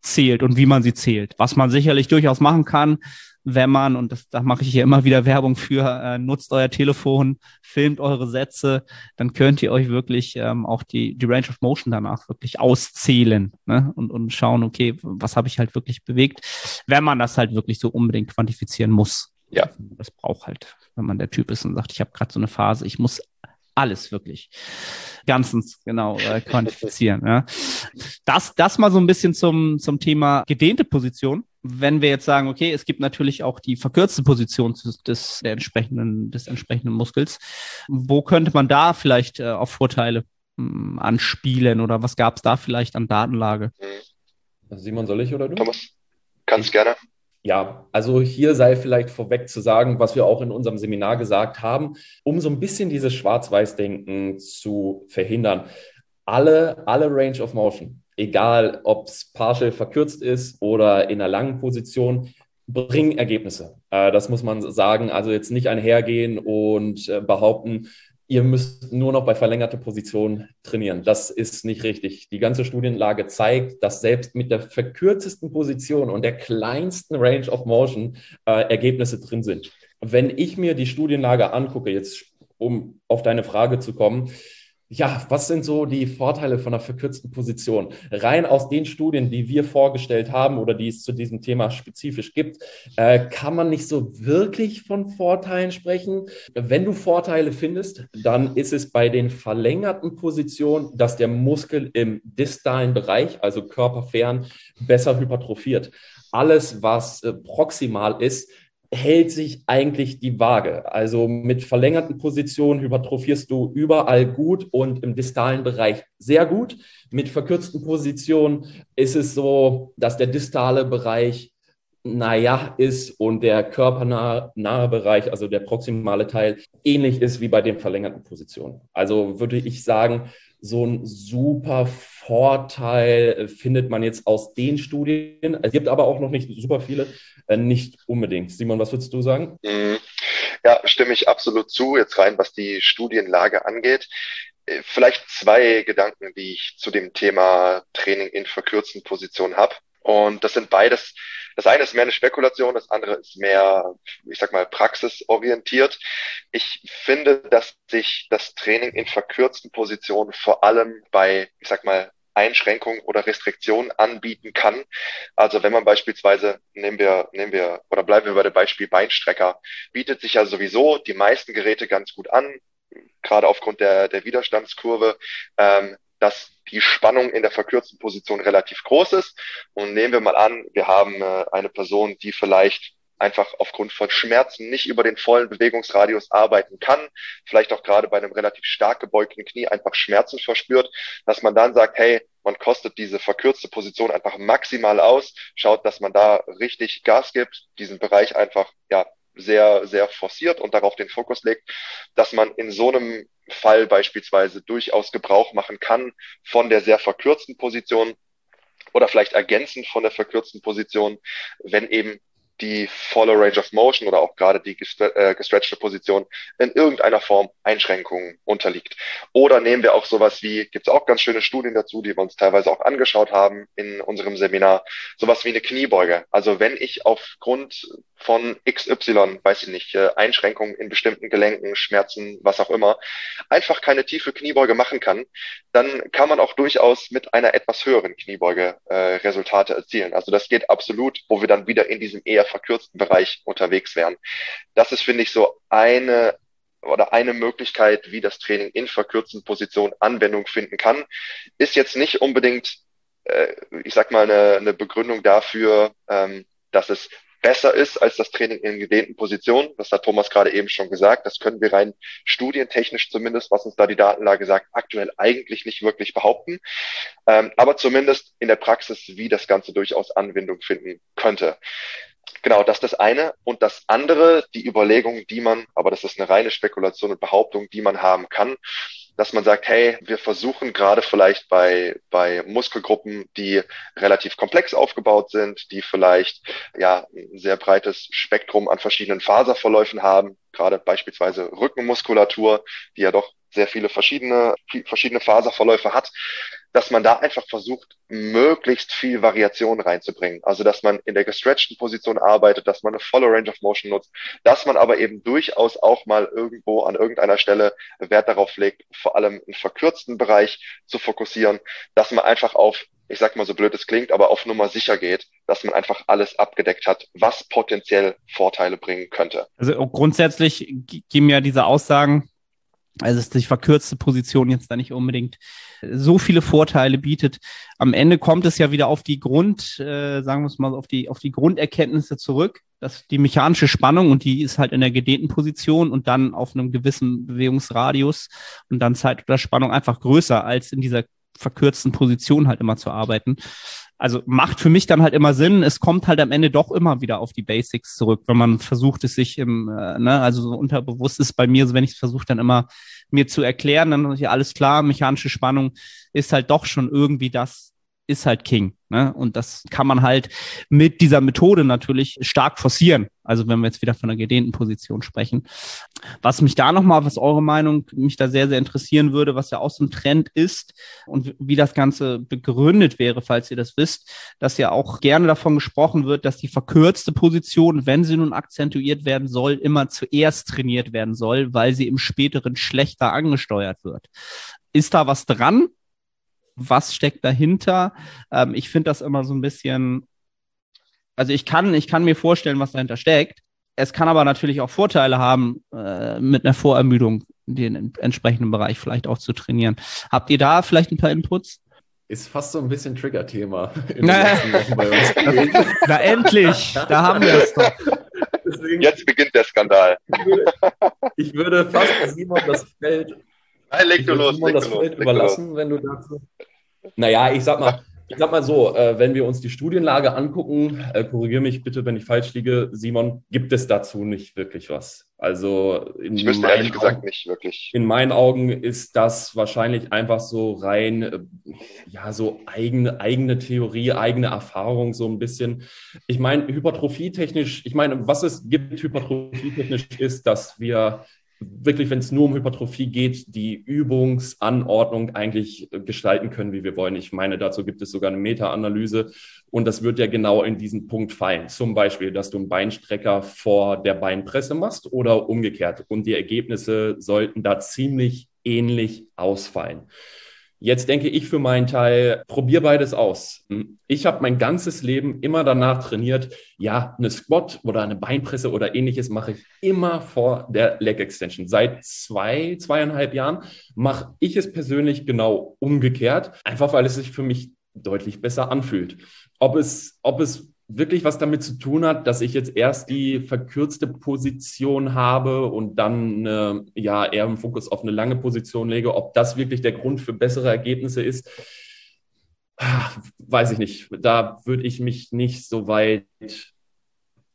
zählt und wie man sie zählt. Was man sicherlich durchaus machen kann, wenn man, und das, da mache ich hier immer wieder Werbung für, äh, nutzt euer Telefon, filmt eure Sätze, dann könnt ihr euch wirklich ähm, auch die, die Range of Motion danach wirklich auszählen ne? und, und schauen, okay, was habe ich halt wirklich bewegt, wenn man das halt wirklich so unbedingt quantifizieren muss. Ja. Das braucht halt, wenn man der Typ ist und sagt, ich habe gerade so eine Phase, ich muss alles wirklich ganzens genau äh, quantifizieren. ja. Das, das mal so ein bisschen zum, zum Thema gedehnte Position wenn wir jetzt sagen, okay, es gibt natürlich auch die verkürzte Position des, der entsprechenden, des entsprechenden Muskels, wo könnte man da vielleicht äh, auf Vorteile mh, hm, anspielen oder was gab es da vielleicht an Datenlage? Simon, soll ich oder du? Thomas, kannst gerne. Ja, also hier sei vielleicht vorweg zu sagen, was wir auch in unserem Seminar gesagt haben, um so ein bisschen dieses Schwarz-Weiß-Denken zu verhindern. Alle, alle Range of Motion, egal ob es partial verkürzt ist oder in einer langen Position, bringen Ergebnisse. Äh, das muss man sagen. Also jetzt nicht einhergehen und äh, behaupten, ihr müsst nur noch bei verlängerter Position trainieren. Das ist nicht richtig. Die ganze Studienlage zeigt, dass selbst mit der verkürztesten Position und der kleinsten Range of Motion äh, Ergebnisse drin sind. Wenn ich mir die Studienlage angucke, jetzt um auf deine Frage zu kommen, ja, was sind so die Vorteile von einer verkürzten Position? Rein aus den Studien, die wir vorgestellt haben oder die es zu diesem Thema spezifisch gibt, äh, kann man nicht so wirklich von Vorteilen sprechen. Wenn du Vorteile findest, dann ist es bei den verlängerten Positionen, dass der Muskel im distalen Bereich, also körperfern, besser hypertrophiert. Alles, was äh, proximal ist, hält sich eigentlich die Waage. Also mit verlängerten Positionen hypertrophierst du überall gut und im distalen Bereich sehr gut. Mit verkürzten Positionen ist es so, dass der distale Bereich naja ist und der körpernahe nahe Bereich, also der proximale Teil, ähnlich ist wie bei den verlängerten Positionen. Also würde ich sagen, so ein super Vorteil findet man jetzt aus den Studien. Es gibt aber auch noch nicht super viele, äh, nicht unbedingt. Simon, was würdest du sagen? Mhm. Ja, stimme ich absolut zu, jetzt rein, was die Studienlage angeht. Äh, vielleicht zwei Gedanken, die ich zu dem Thema Training in verkürzten Positionen habe. Und das sind beides das eine ist mehr eine Spekulation, das andere ist mehr, ich sag mal, praxisorientiert. Ich finde, dass sich das Training in verkürzten Positionen vor allem bei, ich sag mal, Einschränkungen oder Restriktionen anbieten kann. Also wenn man beispielsweise, nehmen wir, nehmen wir, oder bleiben wir bei dem Beispiel Beinstrecker, bietet sich ja sowieso die meisten Geräte ganz gut an, gerade aufgrund der, der Widerstandskurve. Ähm, dass die Spannung in der verkürzten Position relativ groß ist. Und nehmen wir mal an, wir haben äh, eine Person, die vielleicht einfach aufgrund von Schmerzen nicht über den vollen Bewegungsradius arbeiten kann, vielleicht auch gerade bei einem relativ stark gebeugten Knie einfach Schmerzen verspürt, dass man dann sagt, hey, man kostet diese verkürzte Position einfach maximal aus, schaut, dass man da richtig Gas gibt, diesen Bereich einfach ja sehr, sehr forciert und darauf den Fokus legt, dass man in so einem Fall beispielsweise durchaus Gebrauch machen kann von der sehr verkürzten Position oder vielleicht ergänzend von der verkürzten Position, wenn eben die volle Range of Motion oder auch gerade die äh, gestretchte Position in irgendeiner Form Einschränkungen unterliegt. Oder nehmen wir auch sowas wie, gibt es auch ganz schöne Studien dazu, die wir uns teilweise auch angeschaut haben in unserem Seminar, sowas wie eine Kniebeuge. Also wenn ich aufgrund von XY, weiß ich nicht, äh, Einschränkungen in bestimmten Gelenken, Schmerzen, was auch immer, einfach keine tiefe Kniebeuge machen kann, dann kann man auch durchaus mit einer etwas höheren Kniebeuge äh, Resultate erzielen. Also das geht absolut, wo wir dann wieder in diesem eher verkürzten Bereich unterwegs wären. Das ist, finde ich, so eine oder eine Möglichkeit, wie das Training in verkürzten Positionen Anwendung finden kann, ist jetzt nicht unbedingt, äh, ich sag mal, eine, eine Begründung dafür, ähm, dass es besser ist als das Training in gedehnten Positionen. Das hat Thomas gerade eben schon gesagt. Das können wir rein studientechnisch zumindest, was uns da die Datenlage sagt, aktuell eigentlich nicht wirklich behaupten. Ähm, aber zumindest in der Praxis, wie das Ganze durchaus Anwendung finden könnte. Genau, das ist das eine. Und das andere, die Überlegung, die man, aber das ist eine reine Spekulation und Behauptung, die man haben kann, dass man sagt, hey, wir versuchen gerade vielleicht bei, bei Muskelgruppen, die relativ komplex aufgebaut sind, die vielleicht ja ein sehr breites Spektrum an verschiedenen Faserverläufen haben, gerade beispielsweise Rückenmuskulatur, die ja doch sehr viele verschiedene, verschiedene Faserverläufe hat, dass man da einfach versucht, möglichst viel Variation reinzubringen. Also, dass man in der gestretchten Position arbeitet, dass man eine volle Range of Motion nutzt, dass man aber eben durchaus auch mal irgendwo an irgendeiner Stelle Wert darauf legt, vor allem einen verkürzten Bereich zu fokussieren, dass man einfach auf ich sag mal so blöd es klingt, aber auf Nummer sicher geht, dass man einfach alles abgedeckt hat, was potenziell Vorteile bringen könnte. Also grundsätzlich geben ja diese Aussagen, also dass die verkürzte Position jetzt da nicht unbedingt so viele Vorteile bietet. Am Ende kommt es ja wieder auf die Grund, äh, sagen wir es mal, auf die, auf die Grunderkenntnisse zurück, dass die mechanische Spannung und die ist halt in der gedehnten Position und dann auf einem gewissen Bewegungsradius und dann Zeit oder Spannung einfach größer als in dieser verkürzten Position halt immer zu arbeiten also macht für mich dann halt immer Sinn. Es kommt halt am Ende doch immer wieder auf die Basics zurück, wenn man versucht es sich im, äh, ne, also so unterbewusst ist bei mir, so wenn ich es versuche dann immer mir zu erklären, dann ist ja alles klar, mechanische Spannung ist halt doch schon irgendwie das, ist halt King. Ne? Und das kann man halt mit dieser Methode natürlich stark forcieren. Also wenn wir jetzt wieder von einer gedehnten Position sprechen. Was mich da nochmal, was eure Meinung mich da sehr, sehr interessieren würde, was ja auch so ein Trend ist und wie das Ganze begründet wäre, falls ihr das wisst, dass ja auch gerne davon gesprochen wird, dass die verkürzte Position, wenn sie nun akzentuiert werden soll, immer zuerst trainiert werden soll, weil sie im späteren schlechter angesteuert wird. Ist da was dran? Was steckt dahinter. Ähm, ich finde das immer so ein bisschen, also ich kann, ich kann mir vorstellen, was dahinter steckt. Es kann aber natürlich auch Vorteile haben, äh, mit einer Vorermüdung den entsprechenden Bereich vielleicht auch zu trainieren. Habt ihr da vielleicht ein paar Inputs? Ist fast so ein bisschen Trigger-Thema. Na, endlich, da haben wir es doch. Deswegen, Jetzt beginnt der Skandal. Ich würde, ich würde fast Simon das Feld Nein, leg du los. Leg das du Feld überlassen, wenn du dazu. Naja, ich sag mal, ich sag mal so, äh, wenn wir uns die Studienlage angucken, äh, korrigiere mich bitte, wenn ich falsch liege, Simon, gibt es dazu nicht wirklich was. Also in ich wüsste ehrlich gesagt Augen, nicht wirklich. In meinen Augen ist das wahrscheinlich einfach so rein, äh, ja, so eigene, eigene Theorie, eigene Erfahrung so ein bisschen. Ich meine, hypertrophietechnisch, ich meine, was es gibt hypertrophietechnisch ist, dass wir wirklich, wenn es nur um Hypertrophie geht, die Übungsanordnung eigentlich äh, gestalten können, wie wir wollen. Ich meine, dazu gibt es sogar eine Meta-Analyse und das wird ja genau in diesen Punkt fallen. Zum Beispiel, dass du einen Beinstrecker vor der Beinpresse machst oder umgekehrt. Und die Ergebnisse sollten da ziemlich ähnlich ausfallen. Jetzt denke ich für meinen Teil, probier beides aus. Ich habe mein ganzes Leben immer danach trainiert, ja, eine Squat oder eine Beinpresse oder ähnliches mache ich immer vor der Leg Extension. Seit zwei, zweieinhalb Jahren mache ich es persönlich genau umgekehrt, einfach weil es sich für mich deutlich besser anfühlt. Ob es, ob es wirklich was damit zu tun hat, dass ich jetzt erst die verkürzte Position habe und dann äh, ja eher im Fokus auf eine lange Position lege. Ob das wirklich der Grund für bessere Ergebnisse ist, weiß ich nicht. Da würde ich mich nicht so weit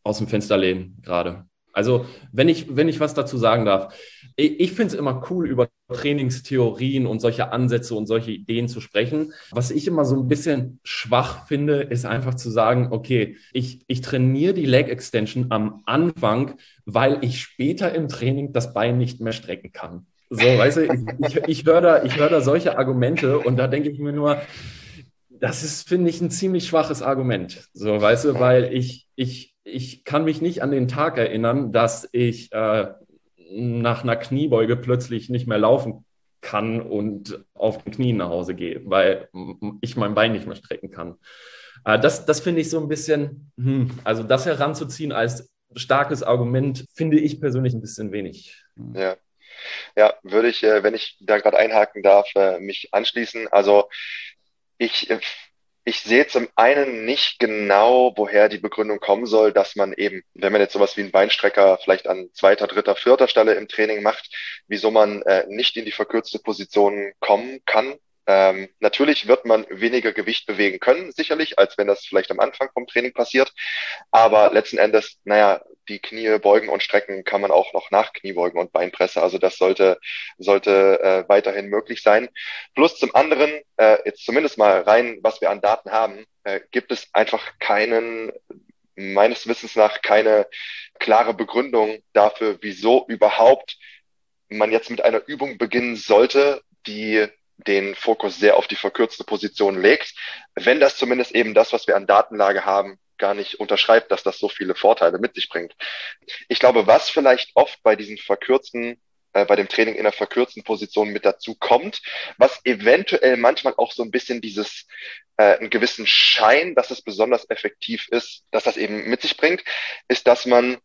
aus dem Fenster lehnen gerade. Also, wenn ich, wenn ich was dazu sagen darf, ich, ich finde es immer cool, über Trainingstheorien und solche Ansätze und solche Ideen zu sprechen. Was ich immer so ein bisschen schwach finde, ist einfach zu sagen, okay, ich, ich trainiere die Leg Extension am Anfang, weil ich später im Training das Bein nicht mehr strecken kann. So, weißt du, ich, ich, ich höre da, hör da solche Argumente und da denke ich mir nur, das ist, finde ich, ein ziemlich schwaches Argument. So, weißt du, weil ich, ich, ich kann mich nicht an den Tag erinnern, dass ich äh, nach einer Kniebeuge plötzlich nicht mehr laufen kann und auf den Knien nach Hause gehe, weil ich mein Bein nicht mehr strecken kann. Äh, das das finde ich so ein bisschen, hm, also das heranzuziehen als starkes Argument, finde ich persönlich ein bisschen wenig. Ja. Ja, würde ich, äh, wenn ich da gerade einhaken darf, äh, mich anschließen. Also ich ich sehe zum einen nicht genau, woher die Begründung kommen soll, dass man eben, wenn man jetzt sowas wie einen Beinstrecker vielleicht an zweiter, dritter, vierter Stelle im Training macht, wieso man äh, nicht in die verkürzte Position kommen kann. Ähm, natürlich wird man weniger Gewicht bewegen können, sicherlich, als wenn das vielleicht am Anfang vom Training passiert. Aber letzten Endes, naja, die Knie beugen und strecken kann man auch noch nach Kniebeugen und Beinpresse. Also das sollte, sollte äh, weiterhin möglich sein. Plus zum anderen, äh, jetzt zumindest mal rein, was wir an Daten haben, äh, gibt es einfach keinen, meines Wissens nach, keine klare Begründung dafür, wieso überhaupt man jetzt mit einer Übung beginnen sollte, die den Fokus sehr auf die verkürzte Position legt. Wenn das zumindest eben das, was wir an Datenlage haben, gar nicht unterschreibt, dass das so viele Vorteile mit sich bringt. Ich glaube, was vielleicht oft bei diesen verkürzten äh, bei dem Training in einer verkürzten Position mit dazu kommt, was eventuell manchmal auch so ein bisschen dieses äh, einen gewissen Schein, dass es besonders effektiv ist, dass das eben mit sich bringt, ist, dass man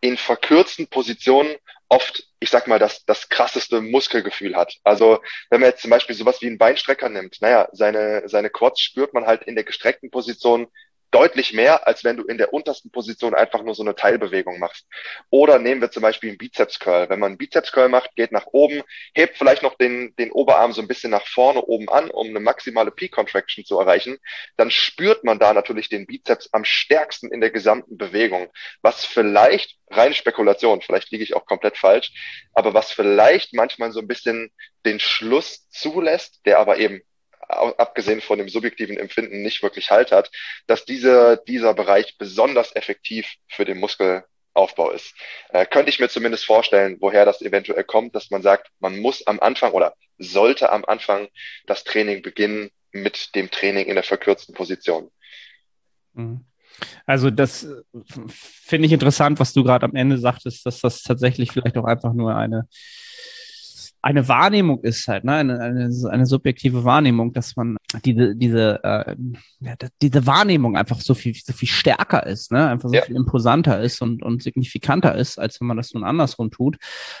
in verkürzten Positionen oft, ich sag mal, das, das krasseste Muskelgefühl hat. Also wenn man jetzt zum Beispiel sowas wie einen Beinstrecker nimmt, naja, seine, seine Quads spürt man halt in der gestreckten Position deutlich mehr, als wenn du in der untersten Position einfach nur so eine Teilbewegung machst. Oder nehmen wir zum Beispiel einen Bizeps Curl. Wenn man einen Bizeps Curl macht, geht nach oben, hebt vielleicht noch den, den Oberarm so ein bisschen nach vorne oben an, um eine maximale Peak Contraction zu erreichen, dann spürt man da natürlich den Bizeps am stärksten in der gesamten Bewegung. Was vielleicht, reine Spekulation, vielleicht liege ich auch komplett falsch, aber was vielleicht manchmal so ein bisschen den Schluss zulässt, der aber eben abgesehen von dem subjektiven Empfinden nicht wirklich Halt hat, dass diese, dieser Bereich besonders effektiv für den Muskelaufbau ist. Äh, könnte ich mir zumindest vorstellen, woher das eventuell kommt, dass man sagt, man muss am Anfang oder sollte am Anfang das Training beginnen mit dem Training in der verkürzten Position. Mhm. Also das äh, finde ich interessant, was du gerade am Ende sagtest, dass das tatsächlich vielleicht auch einfach nur eine eine Wahrnehmung ist halt, ne? eine, eine, eine subjektive Wahrnehmung, dass man diese, diese, äh, ja, diese Wahrnehmung einfach so viel, so viel stärker ist, ne? einfach so ja. viel imposanter ist und, und signifikanter ist, als wenn man das nun andersrum tut.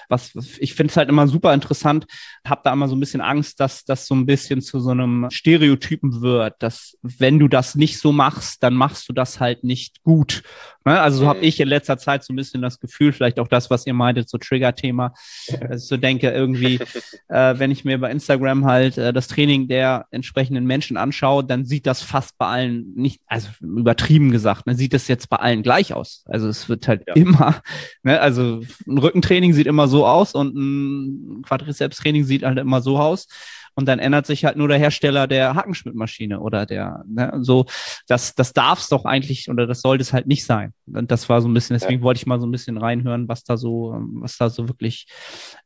Was, ich finde es halt immer super interessant, habe da immer so ein bisschen Angst, dass das so ein bisschen zu so einem Stereotypen wird, dass wenn du das nicht so machst, dann machst du das halt nicht gut. Ne? Also so mhm. habe ich in letzter Zeit so ein bisschen das Gefühl, vielleicht auch das, was ihr meintet, so Trigger-Thema, dass ich so denke, irgendwie, äh, wenn ich mir bei Instagram halt äh, das Training der entsprechenden Menschen anschaue, dann sieht das fast bei allen nicht, also übertrieben gesagt, ne, sieht das jetzt bei allen gleich aus. Also es wird halt ja. immer, ne, also ein Rückentraining sieht immer so aus und ein Quadrizeps-Training sieht halt immer so aus und dann ändert sich halt nur der Hersteller der Hackenschmidt-Maschine oder der, ne, so, das, das darf es doch eigentlich oder das sollte es halt nicht sein. Und das war so ein bisschen, deswegen ja. wollte ich mal so ein bisschen reinhören, was da so, was da so wirklich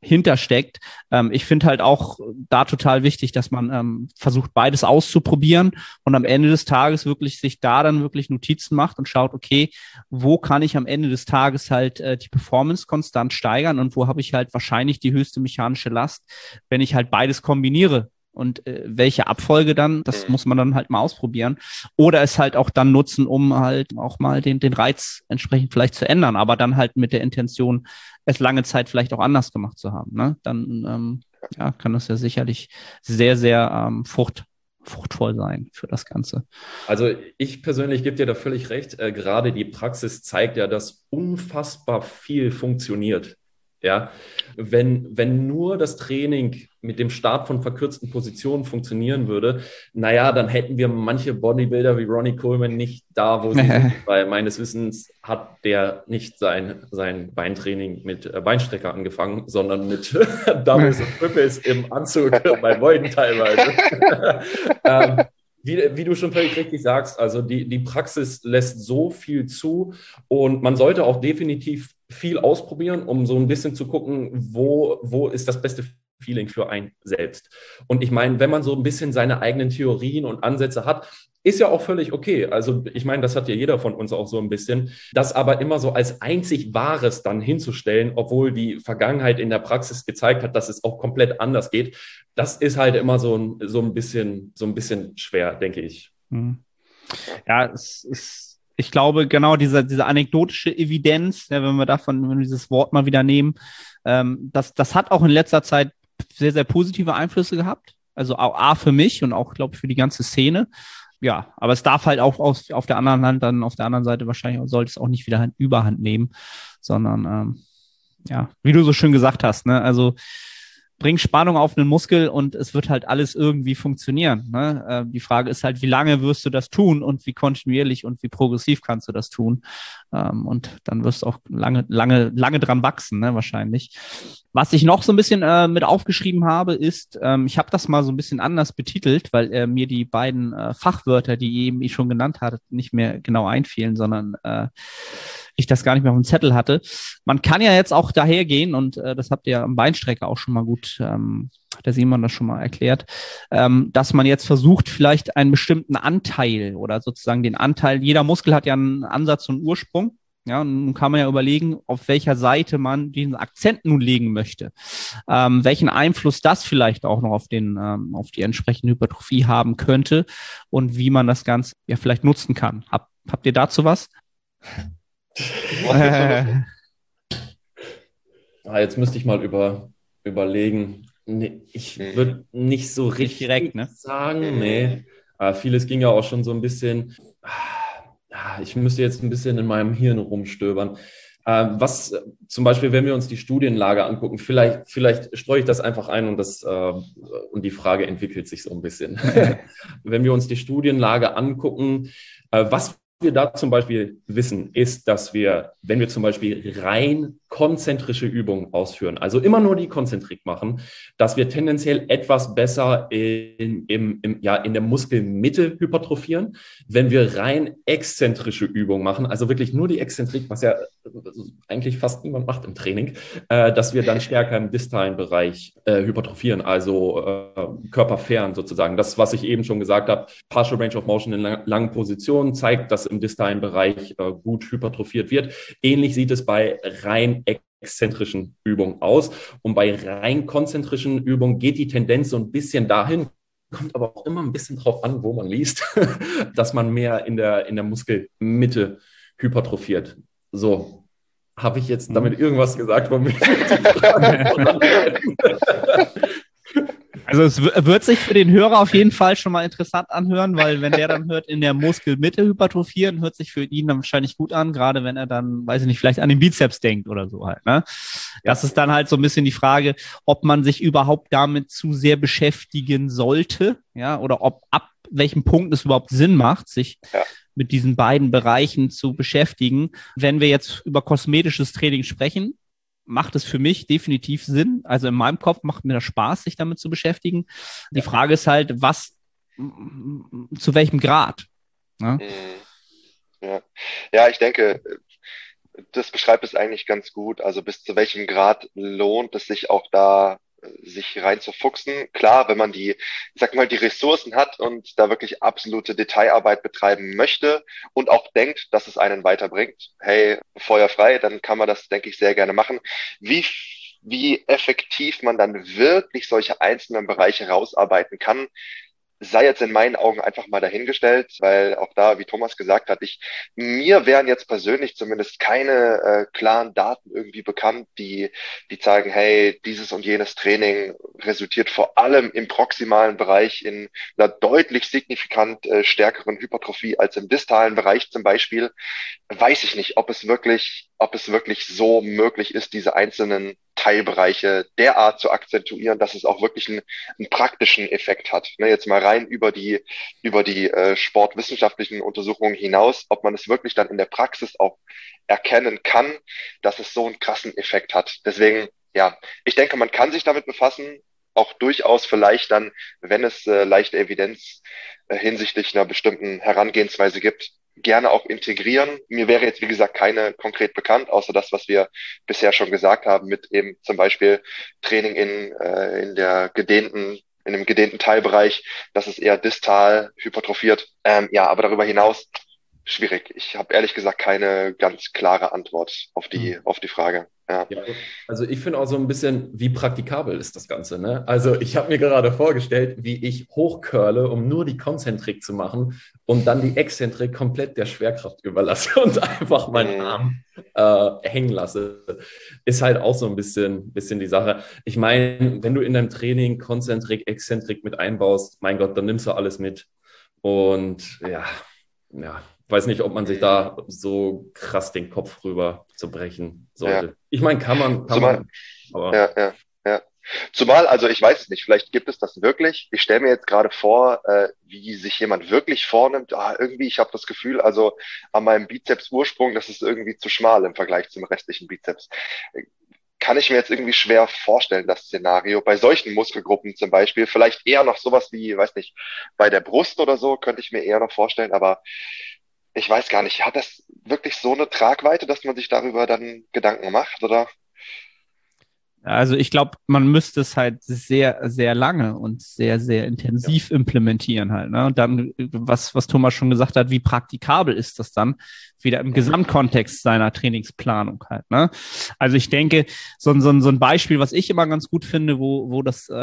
hintersteckt. Ähm, ich finde halt auch da total wichtig, dass man ähm, versucht, beides auszuprobieren und am Ende des Tages wirklich sich da dann wirklich Notizen macht und schaut, okay, wo kann ich am Ende des Tages halt äh, die Performance konstant steigern und wo habe ich halt wahrscheinlich die höchste mechanische Last, wenn ich halt beides kombiniere und äh, welche Abfolge dann, das mhm. muss man dann halt mal ausprobieren. Oder es halt auch dann nutzen, um halt auch mal den, den Reiz entsprechend vielleicht zu ändern, aber dann halt mit der Intention, es lange Zeit vielleicht auch anders gemacht zu haben. Ne? Dann ähm, ja, kann das ja sicherlich sehr, sehr ähm, frucht, fruchtvoll sein für das Ganze. Also ich persönlich gebe dir da völlig recht. Äh, gerade die Praxis zeigt ja, dass unfassbar viel funktioniert. Ja, wenn, wenn nur das Training mit dem Start von verkürzten Positionen funktionieren würde, naja, dann hätten wir manche Bodybuilder wie Ronnie Coleman nicht da, wo sie sind, weil meines Wissens hat der nicht sein, sein Beintraining mit äh, Beinstrecker angefangen, sondern mit Doubles und Triples im Anzug bei Beuden teilweise. ähm, wie, wie, du schon völlig richtig sagst, also die, die Praxis lässt so viel zu und man sollte auch definitiv viel ausprobieren, um so ein bisschen zu gucken, wo, wo ist das beste Feeling für einen selbst. Und ich meine, wenn man so ein bisschen seine eigenen Theorien und Ansätze hat, ist ja auch völlig okay. Also ich meine, das hat ja jeder von uns auch so ein bisschen. Das aber immer so als einzig Wahres dann hinzustellen, obwohl die Vergangenheit in der Praxis gezeigt hat, dass es auch komplett anders geht, das ist halt immer so ein, so ein bisschen, so ein bisschen schwer, denke ich. Mhm. Ja, es ist ich glaube, genau diese, diese anekdotische Evidenz, ja, wenn wir davon, wenn wir dieses Wort mal wieder nehmen, ähm, das, das hat auch in letzter Zeit sehr, sehr positive Einflüsse gehabt. Also A für mich und auch, glaube ich, für die ganze Szene. Ja, aber es darf halt auch aus, auf der anderen Hand, dann auf der anderen Seite wahrscheinlich sollte es auch nicht wieder Überhand nehmen, sondern ähm, ja, wie du so schön gesagt hast, ne? Also bring Spannung auf einen Muskel und es wird halt alles irgendwie funktionieren. Ne? Äh, die Frage ist halt, wie lange wirst du das tun und wie kontinuierlich und wie progressiv kannst du das tun? Ähm, und dann wirst du auch lange, lange, lange dran wachsen, ne? wahrscheinlich. Was ich noch so ein bisschen äh, mit aufgeschrieben habe, ist, ähm, ich habe das mal so ein bisschen anders betitelt, weil äh, mir die beiden äh, Fachwörter, die eben ich schon genannt hatte, nicht mehr genau einfielen, sondern äh, ich das gar nicht mehr auf dem Zettel hatte. Man kann ja jetzt auch dahergehen und äh, das habt ihr am Beinstrecker auch schon mal gut, ähm, hat der Simon das schon mal erklärt, ähm, dass man jetzt versucht, vielleicht einen bestimmten Anteil oder sozusagen den Anteil, jeder Muskel hat ja einen Ansatz und Ursprung. Ja, und nun kann man ja überlegen, auf welcher Seite man diesen Akzent nun legen möchte. Ähm, welchen Einfluss das vielleicht auch noch auf den, ähm, auf die entsprechende Hypertrophie haben könnte und wie man das Ganze ja vielleicht nutzen kann. Hab, habt ihr dazu was? ah, jetzt müsste ich mal über, überlegen. Nee, ich mhm. würde nicht so richtig direkt ne? sagen. Nee. Aber vieles ging ja auch schon so ein bisschen. Ah, ich müsste jetzt ein bisschen in meinem Hirn rumstöbern. Äh, was zum Beispiel, wenn wir uns die Studienlage angucken, vielleicht, vielleicht streue ich das einfach ein und, das, äh, und die Frage entwickelt sich so ein bisschen. wenn wir uns die Studienlage angucken, äh, was wir da zum Beispiel wissen, ist, dass wir, wenn wir zum Beispiel rein konzentrische Übungen ausführen, also immer nur die Konzentrik machen, dass wir tendenziell etwas besser in, im, im, ja, in der Muskelmitte hypertrophieren. Wenn wir rein exzentrische Übungen machen, also wirklich nur die Exzentrik, was ja eigentlich fast niemand macht im Training, äh, dass wir dann stärker im distalen Bereich äh, hypertrophieren, also äh, körperfern sozusagen. Das, was ich eben schon gesagt habe, Partial Range of Motion in lang langen Positionen zeigt, dass im distalen Bereich äh, gut hypertrophiert wird. Ähnlich sieht es bei rein exzentrischen Übungen aus. Und bei rein konzentrischen Übungen geht die Tendenz so ein bisschen dahin, kommt aber auch immer ein bisschen drauf an, wo man liest, dass man mehr in der, in der Muskelmitte hypertrophiert. So, habe ich jetzt damit irgendwas gesagt, womit Also es wird sich für den Hörer auf jeden Fall schon mal interessant anhören, weil wenn der dann hört, in der Muskelmitte hypertrophieren, hört sich für ihn dann wahrscheinlich gut an, gerade wenn er dann, weiß ich nicht, vielleicht an den Bizeps denkt oder so halt. Ne? Das ist dann halt so ein bisschen die Frage, ob man sich überhaupt damit zu sehr beschäftigen sollte, ja, oder ob ab welchem Punkt es überhaupt Sinn macht, sich ja. mit diesen beiden Bereichen zu beschäftigen. Wenn wir jetzt über kosmetisches Training sprechen, macht es für mich definitiv Sinn. Also in meinem Kopf macht mir das Spaß, sich damit zu beschäftigen. Die Frage ist halt, was, zu welchem Grad? Ne? Mhm. Ja. ja, ich denke, das beschreibt es eigentlich ganz gut. Also bis zu welchem Grad lohnt es sich auch da sich reinzufuchsen. Klar, wenn man die, ich sag mal, die Ressourcen hat und da wirklich absolute Detailarbeit betreiben möchte und auch denkt, dass es einen weiterbringt, hey, Feuer frei, dann kann man das, denke ich, sehr gerne machen. Wie wie effektiv man dann wirklich solche einzelnen Bereiche rausarbeiten kann, sei jetzt in meinen Augen einfach mal dahingestellt, weil auch da, wie Thomas gesagt hat, ich, mir wären jetzt persönlich zumindest keine äh, klaren Daten irgendwie bekannt, die, die zeigen, hey, dieses und jenes Training resultiert vor allem im proximalen Bereich in einer deutlich signifikant äh, stärkeren Hypertrophie als im distalen Bereich zum Beispiel. Weiß ich nicht, ob es wirklich, ob es wirklich so möglich ist, diese einzelnen Teilbereiche derart zu akzentuieren, dass es auch wirklich einen, einen praktischen Effekt hat. Ne, jetzt mal rein über die, über die äh, sportwissenschaftlichen Untersuchungen hinaus, ob man es wirklich dann in der Praxis auch erkennen kann, dass es so einen krassen Effekt hat. Deswegen, ja, ich denke, man kann sich damit befassen, auch durchaus vielleicht dann, wenn es äh, leichte Evidenz äh, hinsichtlich einer bestimmten Herangehensweise gibt, gerne auch integrieren. Mir wäre jetzt, wie gesagt, keine konkret bekannt, außer das, was wir bisher schon gesagt haben, mit eben zum Beispiel Training in, äh, in der gedehnten in einem gedehnten Teilbereich, das ist eher distal hypertrophiert. Ähm, ja, aber darüber hinaus schwierig. Ich habe ehrlich gesagt keine ganz klare Antwort auf die, mhm. auf die Frage. Ja. ja. also ich finde auch so ein bisschen, wie praktikabel ist das Ganze. Ne? Also ich habe mir gerade vorgestellt, wie ich hochcurle, um nur die Konzentrik zu machen und dann die Exzentrik komplett der Schwerkraft überlasse und einfach meinen mhm. Arm äh, hängen lasse. Ist halt auch so ein bisschen, bisschen die Sache. Ich meine, wenn du in deinem Training Konzentrik, Exzentrik mit einbaust, mein Gott, dann nimmst du alles mit. Und ja, ja, weiß nicht, ob man sich da so krass den Kopf rüber zu brechen sollte. Ja. Ich meine, kann man, kann Zumal, man. Ja, ja, ja. Zumal, also ich weiß es nicht, vielleicht gibt es das wirklich. Ich stelle mir jetzt gerade vor, äh, wie sich jemand wirklich vornimmt. Ah, irgendwie, ich habe das Gefühl, also an meinem Bizeps-Ursprung, das ist irgendwie zu schmal im Vergleich zum restlichen Bizeps kann ich mir jetzt irgendwie schwer vorstellen, das Szenario. Bei solchen Muskelgruppen zum Beispiel, vielleicht eher noch sowas wie, weiß nicht, bei der Brust oder so, könnte ich mir eher noch vorstellen, aber ich weiß gar nicht, hat das wirklich so eine Tragweite, dass man sich darüber dann Gedanken macht, oder? Also ich glaube, man müsste es halt sehr, sehr lange und sehr, sehr intensiv ja. implementieren halt. Ne? Und dann, was, was Thomas schon gesagt hat, wie praktikabel ist das dann wieder im Gesamtkontext seiner Trainingsplanung halt. Ne? Also ich denke, so, so, so ein Beispiel, was ich immer ganz gut finde, wo, wo das, äh,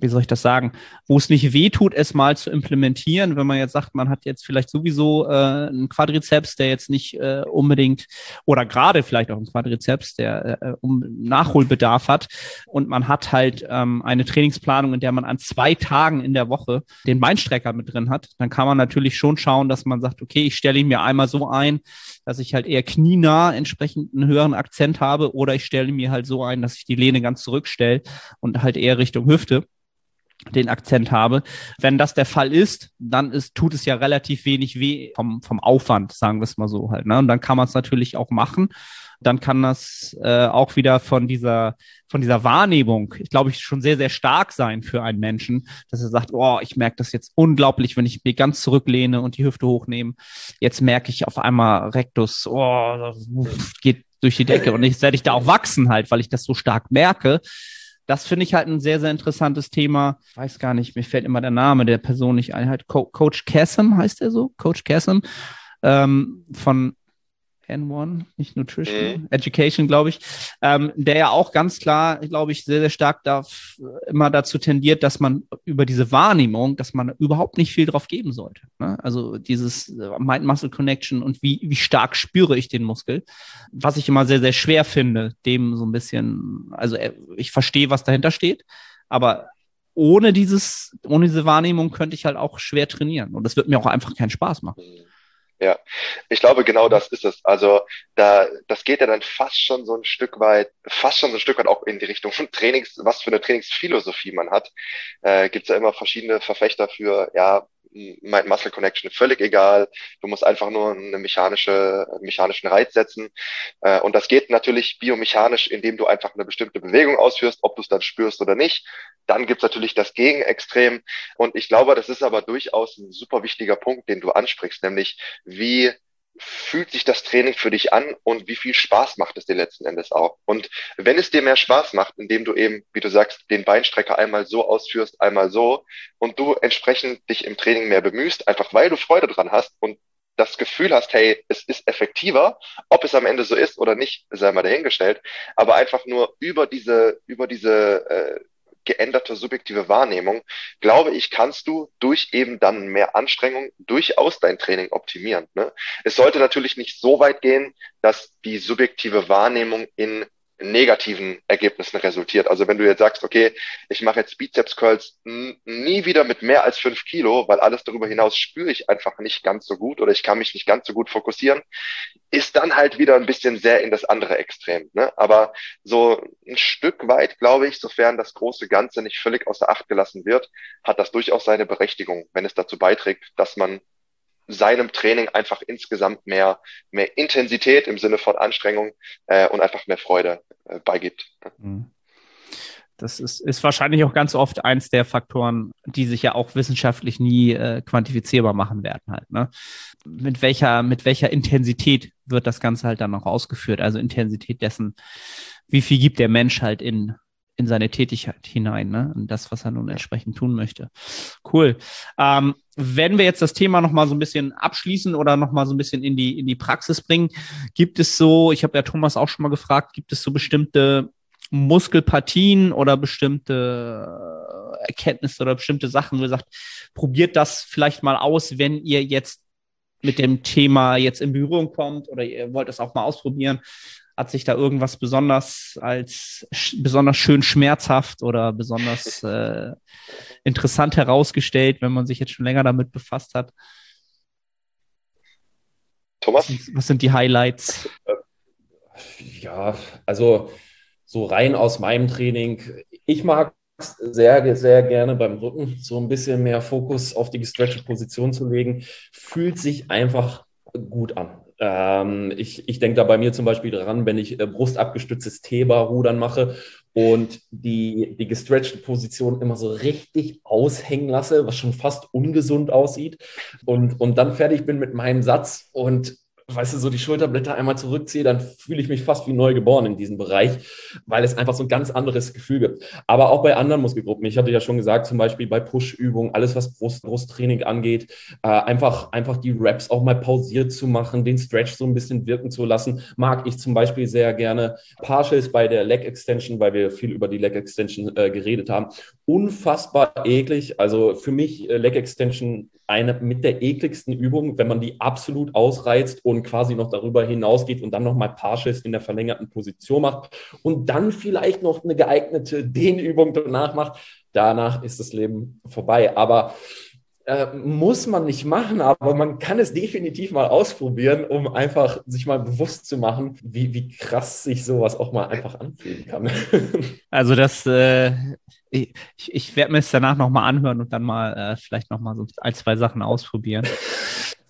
wie soll ich das sagen, wo es nicht wehtut, es mal zu implementieren, wenn man jetzt sagt, man hat jetzt vielleicht sowieso äh, einen Quadrizeps, der jetzt nicht äh, unbedingt oder gerade vielleicht auch einen Quadrizeps, der äh, um Nachholbedarf hat und man hat halt ähm, eine Trainingsplanung, in der man an zwei Tagen in der Woche den Beinstrecker mit drin hat, dann kann man natürlich schon schauen, dass man sagt, okay, ich stelle ihn mir einmal so ein, dass ich halt eher knienah entsprechend einen höheren Akzent habe oder ich stelle mir halt so ein, dass ich die Lehne ganz zurückstelle und halt eher Richtung Hüfte den Akzent habe. Wenn das der Fall ist, dann ist, tut es ja relativ wenig weh vom, vom Aufwand, sagen wir es mal so halt. Ne? Und dann kann man es natürlich auch machen. Dann kann das äh, auch wieder von dieser, von dieser Wahrnehmung, ich glaube, ich schon sehr, sehr stark sein für einen Menschen, dass er sagt, oh, ich merke das jetzt unglaublich, wenn ich mich ganz zurücklehne und die Hüfte hochnehme. Jetzt merke ich auf einmal Rektus, oh, geht durch die Decke und jetzt werde ich da auch wachsen halt, weil ich das so stark merke. Das finde ich halt ein sehr, sehr interessantes Thema. Ich weiß gar nicht, mir fällt immer der Name der Person nicht ein. Halt Co Coach Chasm heißt er so? Coach Chasm ähm, von N1, nicht Nutrition, mhm. Education, glaube ich, ähm, der ja auch ganz klar, glaube ich, sehr, sehr stark darf, immer dazu tendiert, dass man über diese Wahrnehmung, dass man überhaupt nicht viel drauf geben sollte. Ne? Also dieses äh, Mind-Muscle-Connection und wie, wie stark spüre ich den Muskel, was ich immer sehr, sehr schwer finde, dem so ein bisschen, also äh, ich verstehe, was dahinter steht, aber ohne dieses, ohne diese Wahrnehmung könnte ich halt auch schwer trainieren. Und das wird mir auch einfach keinen Spaß machen. Mhm. Ja, ich glaube, genau das ist es. Also da, das geht ja dann fast schon so ein Stück weit, fast schon so ein Stück weit auch in die Richtung von Trainings, was für eine Trainingsphilosophie man hat. Äh, Gibt es ja immer verschiedene Verfechter für, ja, Mind-Muscle Connection völlig egal. Du musst einfach nur eine mechanische, mechanischen Reiz setzen. Äh, und das geht natürlich biomechanisch, indem du einfach eine bestimmte Bewegung ausführst, ob du es dann spürst oder nicht. Dann gibt's natürlich das Gegenextrem. Und ich glaube, das ist aber durchaus ein super wichtiger Punkt, den du ansprichst, nämlich wie fühlt sich das Training für dich an und wie viel Spaß macht es dir letzten Endes auch? Und wenn es dir mehr Spaß macht, indem du eben, wie du sagst, den Beinstrecker einmal so ausführst, einmal so und du entsprechend dich im Training mehr bemühst, einfach weil du Freude dran hast und das Gefühl hast, hey, es ist effektiver, ob es am Ende so ist oder nicht, sei mal dahingestellt, aber einfach nur über diese, über diese äh, geänderte subjektive Wahrnehmung, glaube ich, kannst du durch eben dann mehr Anstrengung durchaus dein Training optimieren. Ne? Es sollte natürlich nicht so weit gehen, dass die subjektive Wahrnehmung in negativen Ergebnissen resultiert. Also wenn du jetzt sagst, okay, ich mache jetzt Bizeps Curls nie wieder mit mehr als fünf Kilo, weil alles darüber hinaus spüre ich einfach nicht ganz so gut oder ich kann mich nicht ganz so gut fokussieren, ist dann halt wieder ein bisschen sehr in das andere Extrem. Ne? Aber so ein Stück weit, glaube ich, sofern das große Ganze nicht völlig außer Acht gelassen wird, hat das durchaus seine Berechtigung, wenn es dazu beiträgt, dass man seinem Training einfach insgesamt mehr, mehr Intensität im Sinne von Anstrengung äh, und einfach mehr Freude äh, beigibt. Mhm. Das ist, ist wahrscheinlich auch ganz oft eins der Faktoren, die sich ja auch wissenschaftlich nie äh, quantifizierbar machen werden halt. Ne? Mit welcher, mit welcher Intensität wird das Ganze halt dann noch ausgeführt? Also Intensität dessen, wie viel gibt der Mensch halt in in seine Tätigkeit hinein, ne? Und das, was er nun entsprechend tun möchte. Cool. Ähm, wenn wir jetzt das Thema nochmal so ein bisschen abschließen oder nochmal so ein bisschen in die, in die Praxis bringen, gibt es so, ich habe ja Thomas auch schon mal gefragt, gibt es so bestimmte Muskelpartien oder bestimmte Erkenntnisse oder bestimmte Sachen, wo ihr sagt, probiert das vielleicht mal aus, wenn ihr jetzt mit dem Thema jetzt in Berührung kommt oder ihr wollt es auch mal ausprobieren. Hat sich da irgendwas besonders als besonders schön schmerzhaft oder besonders äh, interessant herausgestellt, wenn man sich jetzt schon länger damit befasst hat? Thomas? Was sind die Highlights? Ja, also so rein aus meinem Training. Ich mag sehr, sehr gerne beim Rücken so ein bisschen mehr Fokus auf die gestretchte Position zu legen. Fühlt sich einfach gut an. Ähm, ich ich denke da bei mir zum Beispiel dran, wenn ich äh, brustabgestütztes T-Bar-Rudern mache und die, die gestretchte Position immer so richtig aushängen lasse, was schon fast ungesund aussieht und, und dann fertig bin mit meinem Satz und weißt du, so die Schulterblätter einmal zurückziehe, dann fühle ich mich fast wie neu geboren in diesem Bereich, weil es einfach so ein ganz anderes Gefühl gibt. Aber auch bei anderen Muskelgruppen. Ich hatte ja schon gesagt, zum Beispiel bei Push-Übungen, alles was Brust, Brusttraining angeht, äh, einfach, einfach die Raps auch mal pausiert zu machen, den Stretch so ein bisschen wirken zu lassen, mag ich zum Beispiel sehr gerne. Partials bei der Leg Extension, weil wir viel über die Leg Extension äh, geredet haben. Unfassbar eklig. Also für mich äh, Leg Extension eine mit der ekligsten Übung, wenn man die absolut ausreizt und quasi noch darüber hinausgeht und dann nochmal Partials in der verlängerten Position macht und dann vielleicht noch eine geeignete Dehnübung danach macht. Danach ist das Leben vorbei. Aber äh, muss man nicht machen, aber man kann es definitiv mal ausprobieren, um einfach sich mal bewusst zu machen, wie, wie krass sich sowas auch mal einfach anfühlen kann. Also das, äh, ich, ich werde mir es danach nochmal anhören und dann mal äh, vielleicht nochmal so ein, zwei Sachen ausprobieren.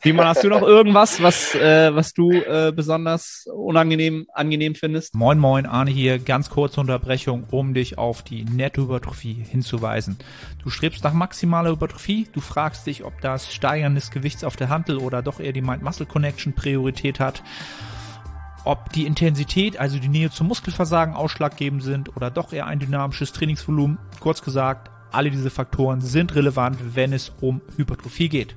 Simon, hast du noch irgendwas, was, äh, was du äh, besonders unangenehm angenehm findest? Moin, moin, Arne hier. Ganz kurze Unterbrechung, um dich auf die Nettohypertrophie hinzuweisen. Du strebst nach maximaler Hypertrophie. Du fragst dich, ob das Steigern des Gewichts auf der Handel oder doch eher die Mind-Muscle-Connection Priorität hat ob die Intensität, also die Nähe zum Muskelversagen ausschlaggebend sind oder doch eher ein dynamisches Trainingsvolumen. Kurz gesagt, alle diese Faktoren sind relevant, wenn es um Hypertrophie geht.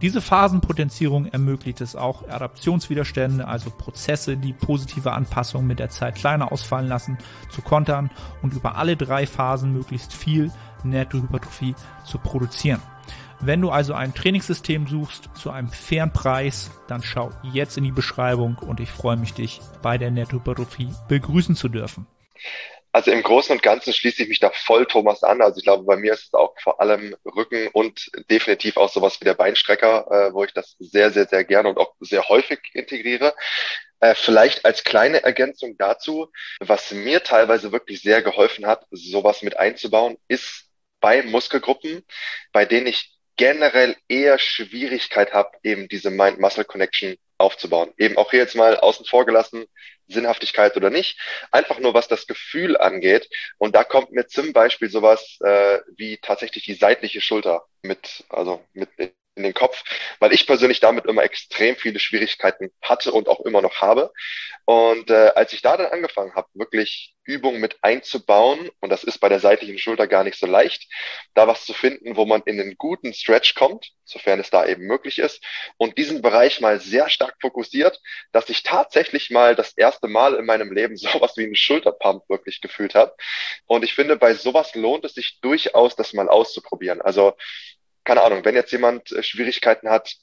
Diese Phasenpotenzierung ermöglicht es auch, Adaptionswiderstände, also Prozesse, die positive Anpassungen mit der Zeit kleiner ausfallen lassen, zu kontern und über alle drei Phasen möglichst viel Nettohypertrophie zu produzieren. Wenn du also ein Trainingssystem suchst zu einem fairen Preis, dann schau jetzt in die Beschreibung und ich freue mich, dich bei der Nettohypertrophie begrüßen zu dürfen. Also im Großen und Ganzen schließe ich mich da voll Thomas an. Also ich glaube, bei mir ist es auch vor allem Rücken und definitiv auch sowas wie der Beinstrecker, äh, wo ich das sehr, sehr, sehr gerne und auch sehr häufig integriere. Äh, vielleicht als kleine Ergänzung dazu, was mir teilweise wirklich sehr geholfen hat, sowas mit einzubauen, ist bei Muskelgruppen, bei denen ich generell eher Schwierigkeit habe, eben diese Mind-Muscle-Connection aufzubauen. Eben auch hier jetzt mal außen vor gelassen, Sinnhaftigkeit oder nicht, einfach nur was das Gefühl angeht. Und da kommt mir zum Beispiel sowas äh, wie tatsächlich die seitliche Schulter mit, also mit in den Kopf, weil ich persönlich damit immer extrem viele Schwierigkeiten hatte und auch immer noch habe. Und äh, als ich da dann angefangen habe, wirklich Übungen mit einzubauen, und das ist bei der seitlichen Schulter gar nicht so leicht, da was zu finden, wo man in einen guten Stretch kommt, sofern es da eben möglich ist, und diesen Bereich mal sehr stark fokussiert, dass ich tatsächlich mal das erste Mal in meinem Leben sowas wie einen Schulterpump wirklich gefühlt habe. Und ich finde, bei sowas lohnt es sich durchaus, das mal auszuprobieren. Also keine Ahnung, wenn jetzt jemand äh, Schwierigkeiten hat,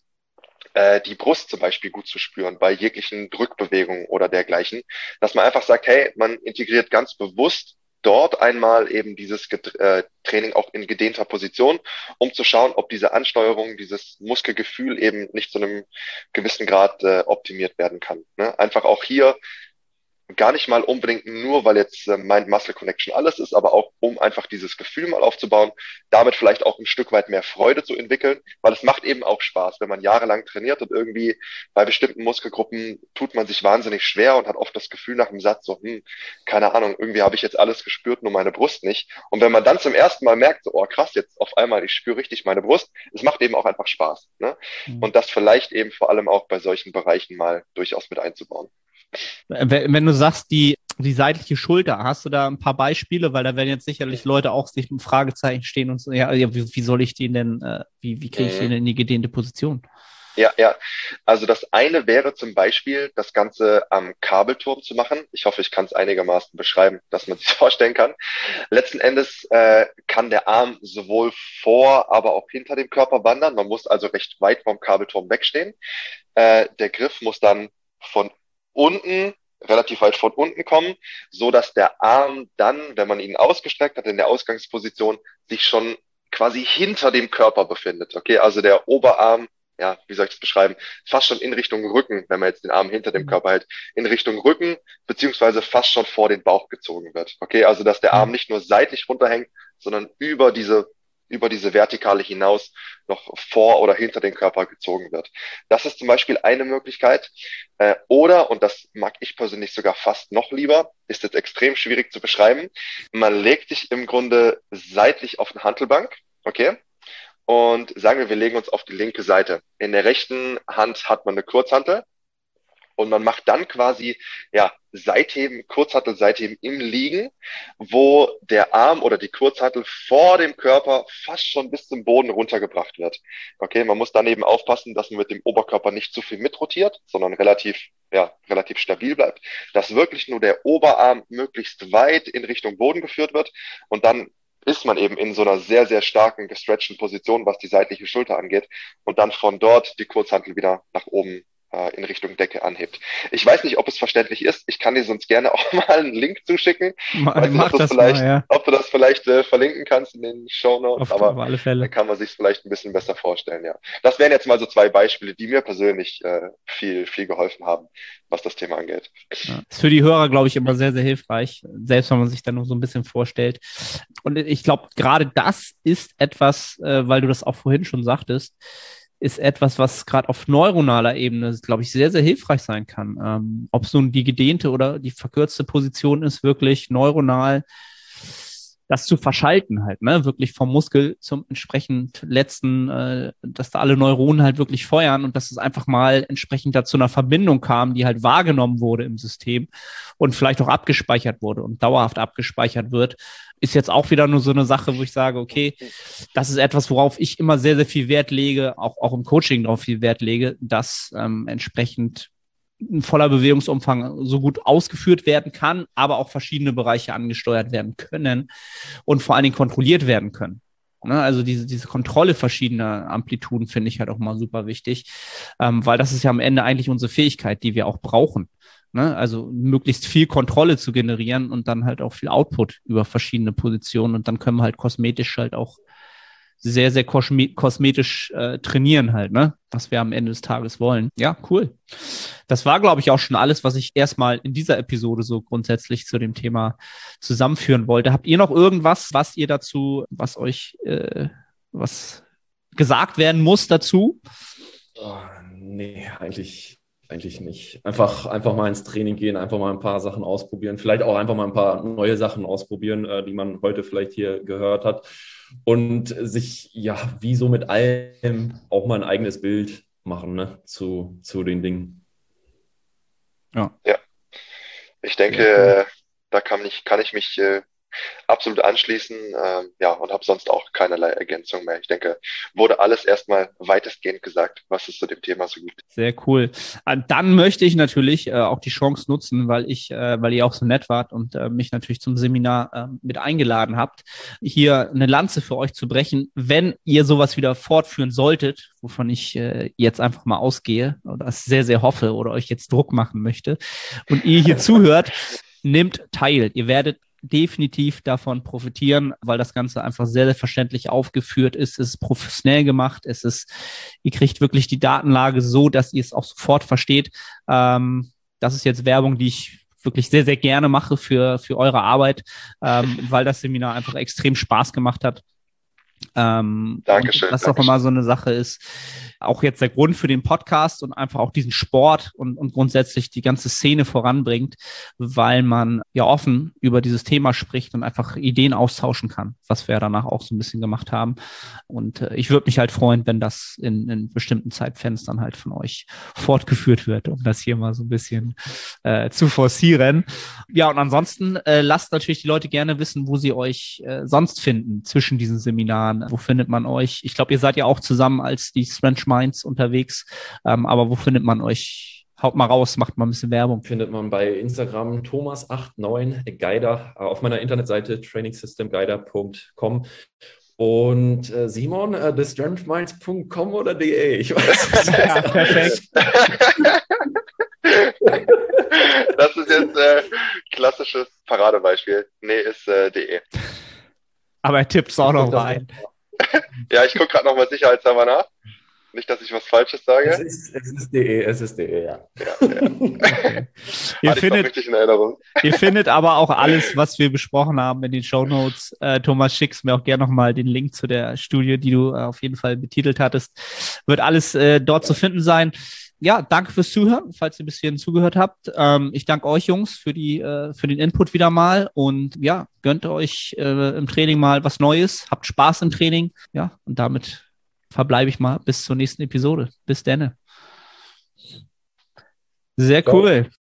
äh, die Brust zum Beispiel gut zu spüren bei jeglichen Drückbewegungen oder dergleichen, dass man einfach sagt, hey, man integriert ganz bewusst dort einmal eben dieses äh, Training auch in gedehnter Position, um zu schauen, ob diese Ansteuerung, dieses Muskelgefühl eben nicht zu einem gewissen Grad äh, optimiert werden kann. Ne? Einfach auch hier gar nicht mal unbedingt nur, weil jetzt äh, Mind-Muscle-Connection alles ist, aber auch um einfach dieses Gefühl mal aufzubauen, damit vielleicht auch ein Stück weit mehr Freude zu entwickeln, weil es macht eben auch Spaß, wenn man jahrelang trainiert und irgendwie bei bestimmten Muskelgruppen tut man sich wahnsinnig schwer und hat oft das Gefühl nach dem Satz so, hm, keine Ahnung, irgendwie habe ich jetzt alles gespürt, nur meine Brust nicht. Und wenn man dann zum ersten Mal merkt, so, oh krass, jetzt auf einmal, ich spüre richtig meine Brust, es macht eben auch einfach Spaß. Ne? Mhm. Und das vielleicht eben vor allem auch bei solchen Bereichen mal durchaus mit einzubauen. Wenn du sagst, die, die seitliche Schulter, hast du da ein paar Beispiele? Weil da werden jetzt sicherlich Leute auch sich mit Fragezeichen stehen und so, ja, wie, wie soll ich den denn, äh, wie, wie kriege ich den mhm. in die gedehnte Position? Ja, ja. Also das eine wäre zum Beispiel, das Ganze am Kabelturm zu machen. Ich hoffe, ich kann es einigermaßen beschreiben, dass man sich vorstellen kann. Letzten Endes äh, kann der Arm sowohl vor, aber auch hinter dem Körper wandern. Man muss also recht weit vom Kabelturm wegstehen. Äh, der Griff muss dann von unten, relativ weit von unten kommen, so dass der Arm dann, wenn man ihn ausgestreckt hat in der Ausgangsposition, sich schon quasi hinter dem Körper befindet. Okay, also der Oberarm, ja, wie soll ich das beschreiben? Fast schon in Richtung Rücken, wenn man jetzt den Arm hinter dem mhm. Körper hält, in Richtung Rücken, beziehungsweise fast schon vor den Bauch gezogen wird. Okay, also dass der Arm mhm. nicht nur seitlich runterhängt, sondern über diese über diese Vertikale hinaus noch vor oder hinter den Körper gezogen wird. Das ist zum Beispiel eine Möglichkeit. Äh, oder, und das mag ich persönlich sogar fast noch lieber, ist jetzt extrem schwierig zu beschreiben. Man legt sich im Grunde seitlich auf eine Hantelbank, okay? Und sagen wir, wir legen uns auf die linke Seite. In der rechten Hand hat man eine Kurzhantel und man macht dann quasi ja Seitheben, Kurzhantel Seitheben im Liegen, wo der Arm oder die Kurzhantel vor dem Körper fast schon bis zum Boden runtergebracht wird. Okay, man muss dann eben aufpassen, dass man mit dem Oberkörper nicht zu viel mitrotiert, sondern relativ ja, relativ stabil bleibt, dass wirklich nur der Oberarm möglichst weit in Richtung Boden geführt wird. Und dann ist man eben in so einer sehr, sehr starken gestretchten Position, was die seitliche Schulter angeht. Und dann von dort die Kurzhantel wieder nach oben in Richtung Decke anhebt. Ich weiß nicht, ob es verständlich ist. Ich kann dir sonst gerne auch mal einen Link zuschicken. Mach, nicht, ob, das vielleicht, mal, ja. ob du das vielleicht äh, verlinken kannst in den Show Notes, Auf, aber auf alle Fälle. dann kann man sich vielleicht ein bisschen besser vorstellen, ja. Das wären jetzt mal so zwei Beispiele, die mir persönlich äh, viel, viel geholfen haben, was das Thema angeht. Ja. Ist für die Hörer, glaube ich, immer sehr, sehr hilfreich, selbst wenn man sich dann nur so ein bisschen vorstellt. Und ich glaube, gerade das ist etwas, äh, weil du das auch vorhin schon sagtest, ist etwas, was gerade auf neuronaler Ebene, glaube ich, sehr, sehr hilfreich sein kann. Ähm, Ob es nun die gedehnte oder die verkürzte Position ist, wirklich neuronal das zu verschalten halt, ne, wirklich vom Muskel zum entsprechend letzten, äh, dass da alle Neuronen halt wirklich feuern und dass es einfach mal entsprechend dazu einer Verbindung kam, die halt wahrgenommen wurde im System und vielleicht auch abgespeichert wurde und dauerhaft abgespeichert wird, ist jetzt auch wieder nur so eine Sache, wo ich sage, okay, das ist etwas, worauf ich immer sehr, sehr viel Wert lege, auch, auch im Coaching darauf viel Wert lege, dass ähm, entsprechend ein voller Bewegungsumfang so gut ausgeführt werden kann, aber auch verschiedene Bereiche angesteuert werden können und vor allen Dingen kontrolliert werden können. Ne? Also diese, diese Kontrolle verschiedener Amplituden finde ich halt auch mal super wichtig, ähm, weil das ist ja am Ende eigentlich unsere Fähigkeit, die wir auch brauchen. Ne? Also möglichst viel Kontrolle zu generieren und dann halt auch viel Output über verschiedene Positionen und dann können wir halt kosmetisch halt auch sehr, sehr kosmetisch äh, trainieren halt, ne? Was wir am Ende des Tages wollen. Ja, cool. Das war, glaube ich, auch schon alles, was ich erstmal in dieser Episode so grundsätzlich zu dem Thema zusammenführen wollte. Habt ihr noch irgendwas, was ihr dazu, was euch, äh, was gesagt werden muss dazu? Oh, nee, eigentlich eigentlich nicht. Einfach, einfach mal ins Training gehen, einfach mal ein paar Sachen ausprobieren, vielleicht auch einfach mal ein paar neue Sachen ausprobieren, äh, die man heute vielleicht hier gehört hat. Und sich, ja, wie so mit allem auch mal ein eigenes Bild machen ne, zu, zu den Dingen. Ja. ja. Ich denke, ja. da kann ich, kann ich mich äh, absolut anschließen. Ähm, ja, und habe sonst auch keinerlei Ergänzung mehr. Ich denke, wurde alles erstmal weitestgehend gesagt, was es zu dem Thema so gibt. Sehr cool. Äh, dann möchte ich natürlich äh, auch die Chance nutzen, weil ich, äh, weil ihr auch so nett wart und äh, mich natürlich zum Seminar äh, mit eingeladen habt, hier eine Lanze für euch zu brechen, wenn ihr sowas wieder fortführen solltet, wovon ich äh, jetzt einfach mal ausgehe oder es sehr, sehr hoffe oder euch jetzt Druck machen möchte und ihr hier zuhört, nehmt teil. Ihr werdet definitiv davon profitieren, weil das Ganze einfach sehr, sehr verständlich aufgeführt ist. Es ist professionell gemacht. Es ist, ihr kriegt wirklich die Datenlage so, dass ihr es auch sofort versteht. Ähm, das ist jetzt Werbung, die ich wirklich sehr, sehr gerne mache für, für eure Arbeit, ähm, weil das Seminar einfach extrem Spaß gemacht hat. Ähm, Dankeschön. Was auch immer so eine Sache ist. Auch jetzt der Grund für den Podcast und einfach auch diesen Sport und, und grundsätzlich die ganze Szene voranbringt, weil man ja offen über dieses Thema spricht und einfach Ideen austauschen kann, was wir danach auch so ein bisschen gemacht haben. Und äh, ich würde mich halt freuen, wenn das in, in bestimmten Zeitfenstern halt von euch fortgeführt wird, um das hier mal so ein bisschen äh, zu forcieren. Ja, und ansonsten äh, lasst natürlich die Leute gerne wissen, wo sie euch äh, sonst finden zwischen diesen Seminaren Seminaren? Wo findet man euch? Ich glaube, ihr seid ja auch zusammen als die Strange Minds unterwegs. Ähm, aber wo findet man euch? Haut mal raus, macht mal ein bisschen Werbung. Findet man bei Instagram Thomas89Guider äh, auf meiner Internetseite trainingsystemguider.com. Und äh, Simon, äh, thestrengthminds.com oder de? Ich weiß es ja, perfekt. das ist jetzt äh, klassisches Paradebeispiel. Nee, ist äh, de. Aber er tippt es auch noch rein. ja, ich gucke gerade nochmal sicherheitshalber nach. Nicht, dass ich was Falsches sage. Es ist, es ist DE, es ist DE, ja. ja, ja. Okay. ihr, findet, ihr findet aber auch alles, was wir besprochen haben in den Show Notes. Äh, Thomas, schickst mir auch gerne nochmal den Link zu der Studie, die du äh, auf jeden Fall betitelt hattest. Wird alles äh, dort zu finden sein ja, danke fürs Zuhören, falls ihr bis hierhin zugehört habt. Ähm, ich danke euch Jungs für die äh, für den Input wieder mal und ja, gönnt euch äh, im Training mal was Neues, habt Spaß im Training. Ja, und damit verbleibe ich mal bis zur nächsten Episode. Bis denne. Sehr cool.